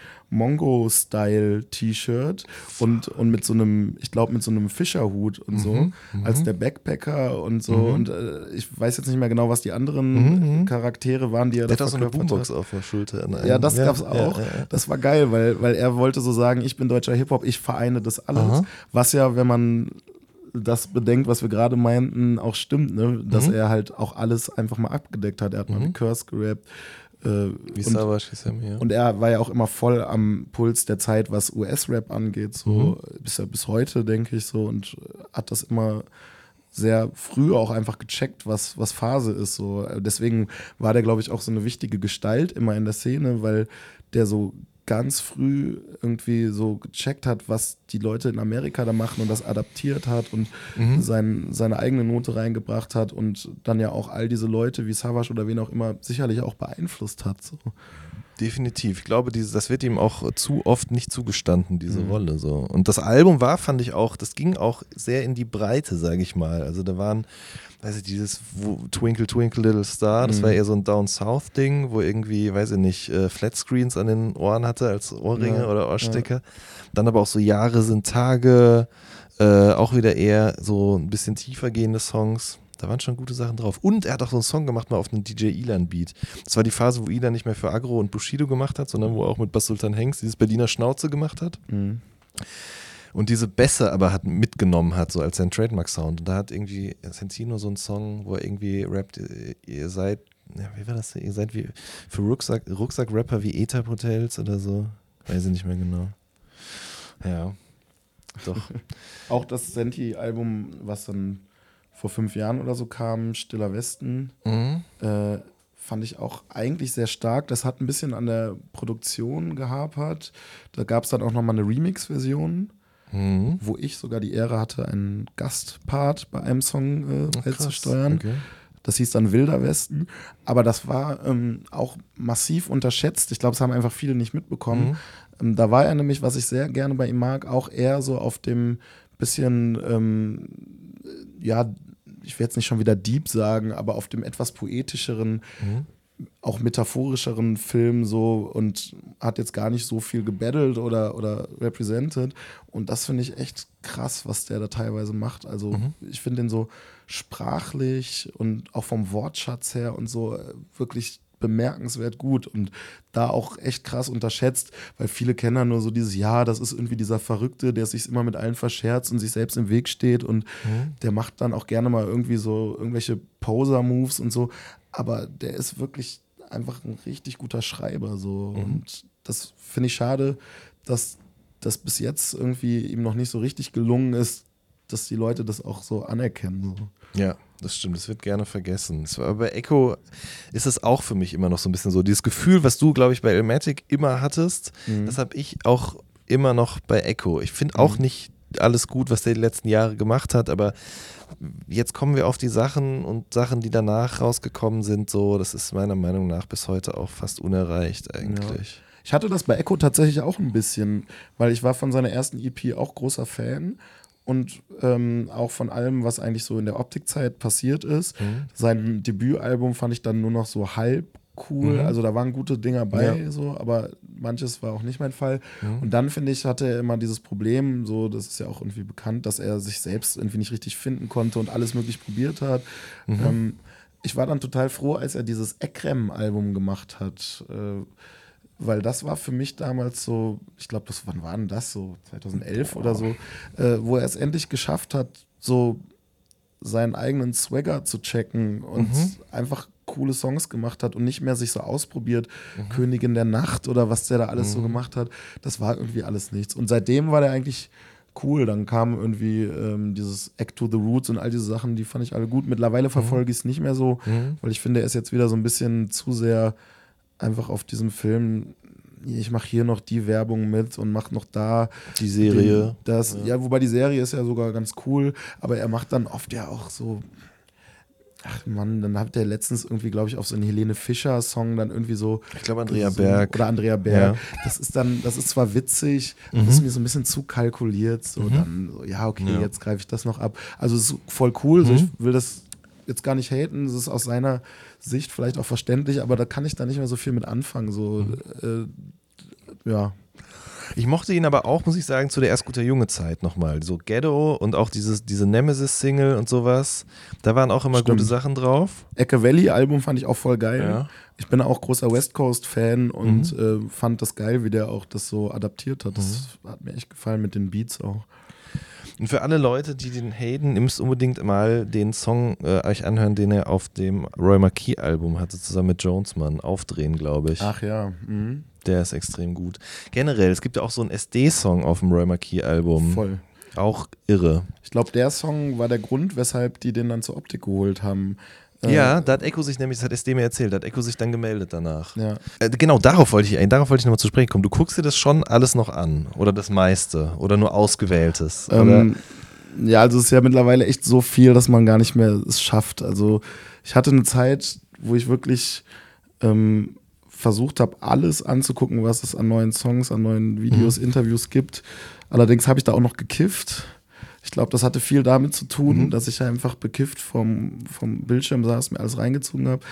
Mongo-Style-T-Shirt und, und mit so einem, ich glaube, mit so einem Fischerhut und so, Mhm, als der Backpacker und so. Und äh, ich weiß jetzt nicht mehr genau, was die anderen Mhm, mhm. Charaktere waren, die er Der da hat auch so eine Boombox auf der Schulter. Ja, das gab's ja, auch. ja, ja. Das war geil, weil, weil er wollte so sagen, ich bin deutscher Hip-Hop, ich vereine das alles. Aha. Was ja, wenn man das bedenkt, was wir gerade meinten, auch stimmt, ne? dass Mhm. er halt auch alles einfach mal abgedeckt hat. Er hat mal mit Curse gerappt. Äh, Wie und, Savage hieß er mir. und er war ja auch immer voll am Puls der Zeit, was US-Rap angeht, so Mhm. bis, bis heute, denke ich, so und hat das immer sehr früh auch einfach gecheckt, was, was Phase ist. So. Deswegen war der, glaube ich, auch so eine wichtige Gestalt immer in der Szene, weil der so ganz früh irgendwie so gecheckt hat, was die Leute in Amerika da machen und das adaptiert hat und mhm. sein, seine eigene Note reingebracht hat und dann ja auch all diese Leute wie Savage oder wen auch immer sicherlich auch beeinflusst hat. So. Definitiv. Ich glaube, dieses, das wird ihm auch zu oft nicht zugestanden, diese mhm. Rolle. So. Und das Album war, fand ich auch, das ging auch sehr in die Breite, sage ich mal. Also da waren, weiß ich, dieses Twinkle Twinkle Little Star, das mhm. war eher so ein Down South Ding, wo irgendwie, weiß ich nicht, äh, Flatscreens an den Ohren hatte als Ohrringe ja. oder Ohrstecker. Ja. Dann aber auch so Jahre sind Tage, äh, auch wieder eher so ein bisschen tiefer gehende Songs. Da waren schon gute Sachen drauf. Und er hat auch so einen Song gemacht mal auf einem DJ Ilan Beat. Das war die Phase, wo Ilan nicht mehr für Agro und Bushido gemacht hat, sondern wo er auch mit Bas Sultan Hengst dieses Berliner Schnauze gemacht hat. Mhm. Und diese Bässe aber hat mitgenommen hat, so als sein Trademark-Sound. Und da hat irgendwie Sentino so einen Song, wo er irgendwie rappt, ihr seid, ja, wie war das? Ihr seid wie für Rucksack, Rucksack-Rapper wie E-Type Hotels oder so. Weiß ich nicht mehr genau. Ja. Doch. auch das Senti-Album, was dann vor fünf Jahren oder so kam, Stiller Westen, mhm. äh, fand ich auch eigentlich sehr stark. Das hat ein bisschen an der Produktion gehapert. Da gab es dann auch nochmal eine Remix-Version, mhm. wo ich sogar die Ehre hatte, einen Gastpart bei einem Song äh, beizusteuern. Okay. Das hieß dann Wilder Westen. Aber das war ähm, auch massiv unterschätzt. Ich glaube, es haben einfach viele nicht mitbekommen. Mhm. Ähm, da war er nämlich, was ich sehr gerne bei ihm mag, auch eher so auf dem bisschen, ähm, ja, ich werde jetzt nicht schon wieder deep sagen, aber auf dem etwas poetischeren, mhm. Auch metaphorischeren Film so und hat jetzt gar nicht so viel gebettelt oder, oder represented. Und das finde ich echt krass, was der da teilweise macht. Also mhm. ich finde den so sprachlich und auch vom Wortschatz her und so äh, wirklich bemerkenswert gut und da auch echt krass unterschätzt, weil viele kennen ja nur so dieses, ja, das ist irgendwie dieser Verrückte, der sich immer mit allen verscherzt und sich selbst im Weg steht und mhm. der macht dann auch gerne mal irgendwie so irgendwelche Poser-Moves und so, aber der ist wirklich einfach ein richtig guter Schreiber so mhm. und das finde ich schade, dass das bis jetzt irgendwie ihm noch nicht so richtig gelungen ist, dass die Leute das auch so anerkennen. So. Ja, das stimmt, das wird gerne vergessen. Aber bei Echo ist es auch für mich immer noch so ein bisschen so. Dieses Gefühl, was du, glaube ich, bei Elmatic immer hattest, mhm. das habe ich auch immer noch bei Echo. Ich finde auch mhm. nicht alles gut, was der die letzten Jahre gemacht hat, aber jetzt kommen wir auf die Sachen und Sachen, die danach rausgekommen sind, so, das ist meiner Meinung nach bis heute auch fast unerreicht eigentlich. Ja. Ich hatte das bei Echo tatsächlich auch ein bisschen, weil ich war von seiner ersten EP auch großer Fan und ähm, auch von allem, was eigentlich so in der Optikzeit passiert ist. Mhm. Sein Debütalbum fand ich dann nur noch so halb cool. Mhm. Also da waren gute Dinger bei, ja. so, aber manches war auch nicht mein Fall. Mhm. Und dann finde ich, hatte er immer dieses Problem, so, das ist ja auch irgendwie bekannt, dass er sich selbst irgendwie nicht richtig finden konnte und alles möglich probiert hat. Mhm. Ähm, ich war dann total froh, als er dieses Ekrem-Album gemacht hat. Äh, weil das war für mich damals so, ich glaube, das wann war denn das so 2011 oder so, äh, wo er es endlich geschafft hat, so seinen eigenen Swagger zu checken und mhm. einfach coole Songs gemacht hat und nicht mehr sich so ausprobiert, mhm. Königin der Nacht oder was der da alles mhm. so gemacht hat, das war irgendwie alles nichts. Und seitdem war der eigentlich cool. Dann kam irgendwie ähm, dieses Act to the Roots und all diese Sachen, die fand ich alle gut. Mittlerweile mhm. verfolge ich es nicht mehr so, mhm. weil ich finde, er ist jetzt wieder so ein bisschen zu sehr einfach auf diesem Film, ich mache hier noch die Werbung mit und mache noch da die Serie. Den, das, ja. ja. wobei die Serie ist ja sogar ganz cool, aber er macht dann oft ja auch so. Ach Mann, dann hat der letztens irgendwie, glaube ich, auf so einen Helene Fischer-Song dann irgendwie so. Ich glaube Andrea so, Berg. Oder Andrea Berg. Ja. Das ist dann, das ist zwar witzig, mhm. das ist mir so ein bisschen zu kalkuliert. So, mhm. dann, so, ja, okay, ja. jetzt greife ich das noch ab. Also es ist voll cool. Mhm. So, ich will das jetzt gar nicht haten. Das ist aus seiner Sicht vielleicht auch verständlich, aber da kann ich da nicht mehr so viel mit anfangen. So, mhm. äh, ja. Ich mochte ihn aber auch, muss ich sagen, zu der erst guter junge Zeit nochmal. So Ghetto und auch dieses, diese Nemesis-Single und sowas. Da waren auch immer Stimmt. gute Sachen drauf. Ecke Valley-Album fand ich auch voll geil. Ja. Ich bin auch großer West Coast-Fan und mhm. äh, fand das geil, wie der auch das so adaptiert hat. Das mhm. hat mir echt gefallen mit den Beats auch. Und für alle Leute, die den Hayden, ihr müsst unbedingt mal den Song äh, euch anhören, den er auf dem Roy Marquis Album hatte, zusammen mit Jonesman. Aufdrehen, glaube ich. Ach ja. Mhm. Der ist extrem gut. Generell, es gibt ja auch so einen SD-Song auf dem Roy Marquis Album. Voll. Auch irre. Ich glaube, der Song war der Grund, weshalb die den dann zur Optik geholt haben. Äh, Ja, da hat Echo sich nämlich, das hat SD mir erzählt, da hat Echo sich dann gemeldet danach. Ja. Äh, genau, darauf wollte ich, ey, darauf wollte ich nochmal zu sprechen kommen. Du guckst dir das schon alles noch an oder das meiste oder nur ausgewähltes. oder? Ähm, ja, also es ist ja mittlerweile echt so viel, dass man gar nicht mehr es schafft. Also ich hatte eine Zeit, wo ich wirklich ähm, versucht habe, alles anzugucken, was es an neuen Songs, an neuen Videos, Interviews gibt. Allerdings habe ich da auch noch gekifft. Ich glaube, das hatte viel damit zu tun, dass ich einfach bekifft vom, vom Bildschirm saß, mir alles reingezogen habe.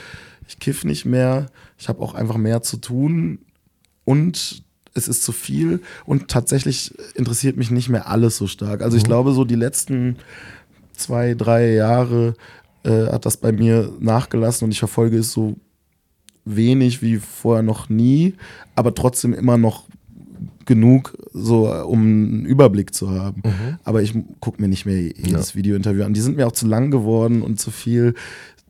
Ich kiff nicht mehr. Ich habe auch einfach mehr zu tun und es ist zu viel und tatsächlich interessiert mich nicht mehr alles so stark. Also ich glaube, so die letzten zwei, drei Jahre äh, hat das bei mir nachgelassen und ich verfolge es so wenig wie vorher noch nie, aber trotzdem immer noch genug, so äh, um einen Überblick zu haben. Aber ich gucke mir nicht mehr jedes Videointerview an. Die sind mir auch zu lang geworden und zu viel.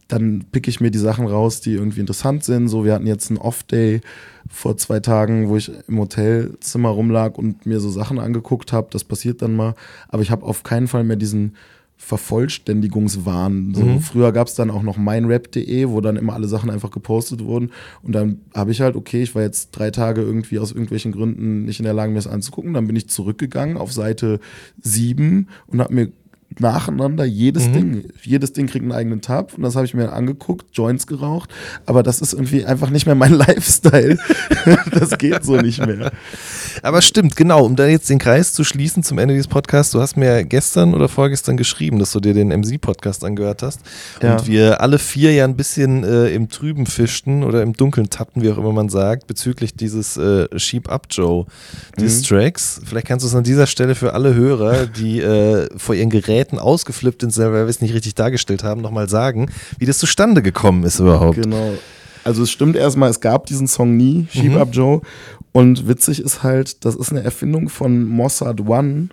Dann picke ich mir die Sachen raus, die irgendwie interessant sind. So, wir hatten jetzt einen Off-Day vor zwei Tagen, wo ich im Hotelzimmer rumlag und mir so Sachen angeguckt habe. Das passiert dann mal. Aber ich habe auf keinen Fall mehr diesen Vervollständigungswahn. So, Früher gab es dann auch noch meinrap.de, wo dann immer alle Sachen einfach gepostet wurden. Und dann habe ich halt, okay, ich war jetzt drei Tage irgendwie aus irgendwelchen Gründen nicht in der Lage, mir das anzugucken. Dann bin ich zurückgegangen auf Seite 7 und habe mir nacheinander jedes Ding, jedes Ding kriegt einen eigenen Tab und das habe ich mir angeguckt, Joints geraucht, aber das ist irgendwie einfach nicht mehr mein Lifestyle. das geht so nicht mehr. Aber stimmt, genau, um da jetzt den Kreis zu schließen zum Ende dieses Podcasts, du hast mir gestern oder vorgestern geschrieben, dass du dir den MC-Podcast angehört hast Ja. und wir alle vier ja ein bisschen äh, im Trüben fischten oder im Dunkeln tappten, wie auch immer man sagt, bezüglich dieses äh, Sheep Up Joe Distracks. Vielleicht kannst du es an dieser Stelle für alle Hörer, die äh, vor ihren Geräten ausgeflippt sind, weil wir es nicht richtig dargestellt haben, nochmal sagen, wie das zustande gekommen ist überhaupt. Genau. Also es stimmt erstmal, es gab diesen Song nie, Sheep Up Joe. Und witzig ist halt, das ist eine Erfindung von Mossad One,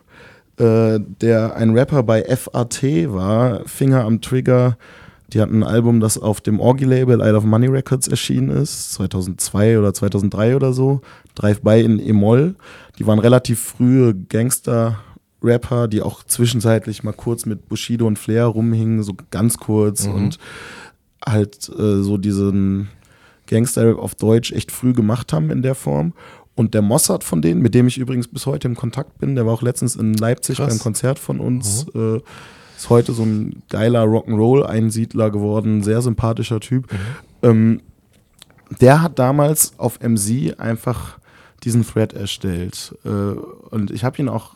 äh, der ein Rapper bei FAT war, Finger am Trigger. Die hatten ein Album, das auf dem Orgi-Label Isle of Money Records erschienen ist, 2002 oder 2003 oder so. Drive-By in E-Moll. Die waren relativ frühe Gangster-Rapper, die auch zwischenzeitlich mal kurz mit Bushido und Flair rumhingen, so ganz kurz und halt äh, so diesen Gangster-Rap auf Deutsch echt früh gemacht haben in der Form. Und der Mossad von denen, mit dem ich übrigens bis heute im Kontakt bin, der war auch letztens in Leipzig Krass. beim Konzert von uns, äh, ist heute so ein geiler Rock'n'Roll-Einsiedler geworden, sehr sympathischer Typ. Ähm, der hat damals auf MC einfach diesen Thread erstellt. Äh, und ich habe ihn auch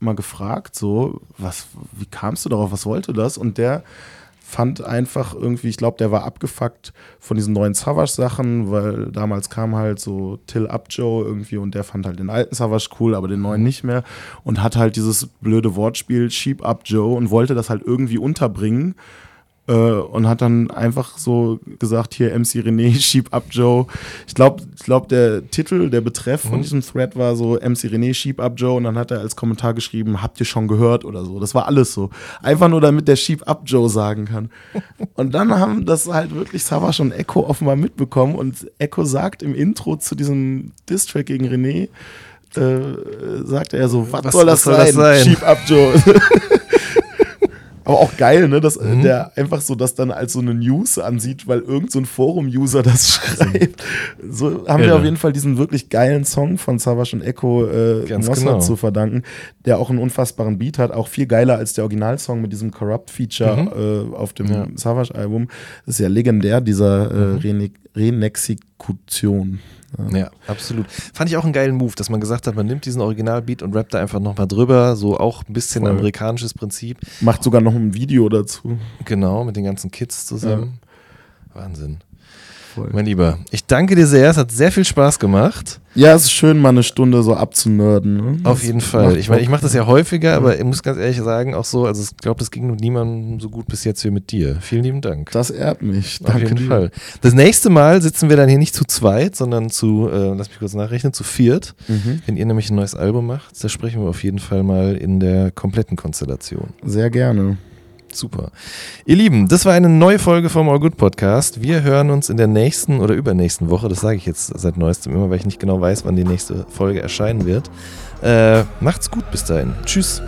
mal gefragt, so, was, wie kamst du darauf, was wollte das? Und der fand einfach irgendwie, ich glaube, der war abgefuckt von diesen neuen Savage-Sachen, weil damals kam halt so Till Up Joe irgendwie und der fand halt den alten Savage cool, aber den neuen nicht mehr und hat halt dieses blöde Wortspiel Sheep Up Joe und wollte das halt irgendwie unterbringen äh, und hat dann einfach so gesagt, hier MC René, Sheep Up Joe. Ich glaube, ich glaub, der Titel, der Betreff von diesem Thread war so MC René, Sheep Up Joe und dann hat er als Kommentar geschrieben, habt ihr schon gehört oder so. Das war alles so. Einfach nur, damit der Sheep Up Joe sagen kann. Und dann haben das halt wirklich Savage und Echo offenbar mitbekommen und Echo sagt im Intro zu diesem Distrack gegen René, äh, sagte er so, was, Was- soll, das, was soll das sein? sein? Sheep Up Joe. Aber auch geil, ne, dass Mhm. äh, der einfach so das dann als so eine News ansieht, weil irgend so Forum-User das schreibt. So haben wir Irre. auf jeden Fall diesen wirklich geilen Song von Savage und Echo äh, genau. zu verdanken, der auch einen unfassbaren Beat hat, auch viel geiler als der Originalsong mit diesem Corrupt-Feature äh, auf dem Mhm. Ja. Savage-Album. Das ist ja legendär, dieser Mhm. äh, Rene Renexikution. Ja, absolut. Fand ich auch einen geilen Move, dass man gesagt hat, man nimmt diesen Originalbeat und rappt da einfach nochmal drüber. So auch ein bisschen Voll. amerikanisches Prinzip. Macht sogar noch ein Video dazu. Genau, mit den ganzen Kids zusammen. Wahnsinn. Voll. Mein Lieber, ich danke dir sehr. Es hat sehr viel Spaß gemacht. Ja, es ist schön, mal eine Stunde so abzunörden. Ne? Auf Das jeden Fall. Ich meine, ich mache das ja häufiger, aber ich muss ganz ehrlich sagen, auch so, also ich glaube, das ging niemandem so gut bis jetzt wie mit dir. Vielen lieben Dank. Das ehrt mich. Auf Danke jeden dir. Fall. Das nächste Mal sitzen wir dann hier nicht zu zweit, sondern zu, äh, lass mich kurz nachrechnen, zu viert. Mhm. Wenn ihr nämlich ein neues Album macht, da sprechen wir auf jeden Fall mal in der kompletten Konstellation. Sehr gerne. Super. Ihr Lieben, das war eine neue Folge vom All Good Podcast. Wir hören uns in der nächsten oder übernächsten Woche. Das sage ich jetzt seit neuestem immer, weil ich nicht genau weiß, wann die nächste Folge erscheinen wird. Äh, macht's gut bis dahin. Tschüss.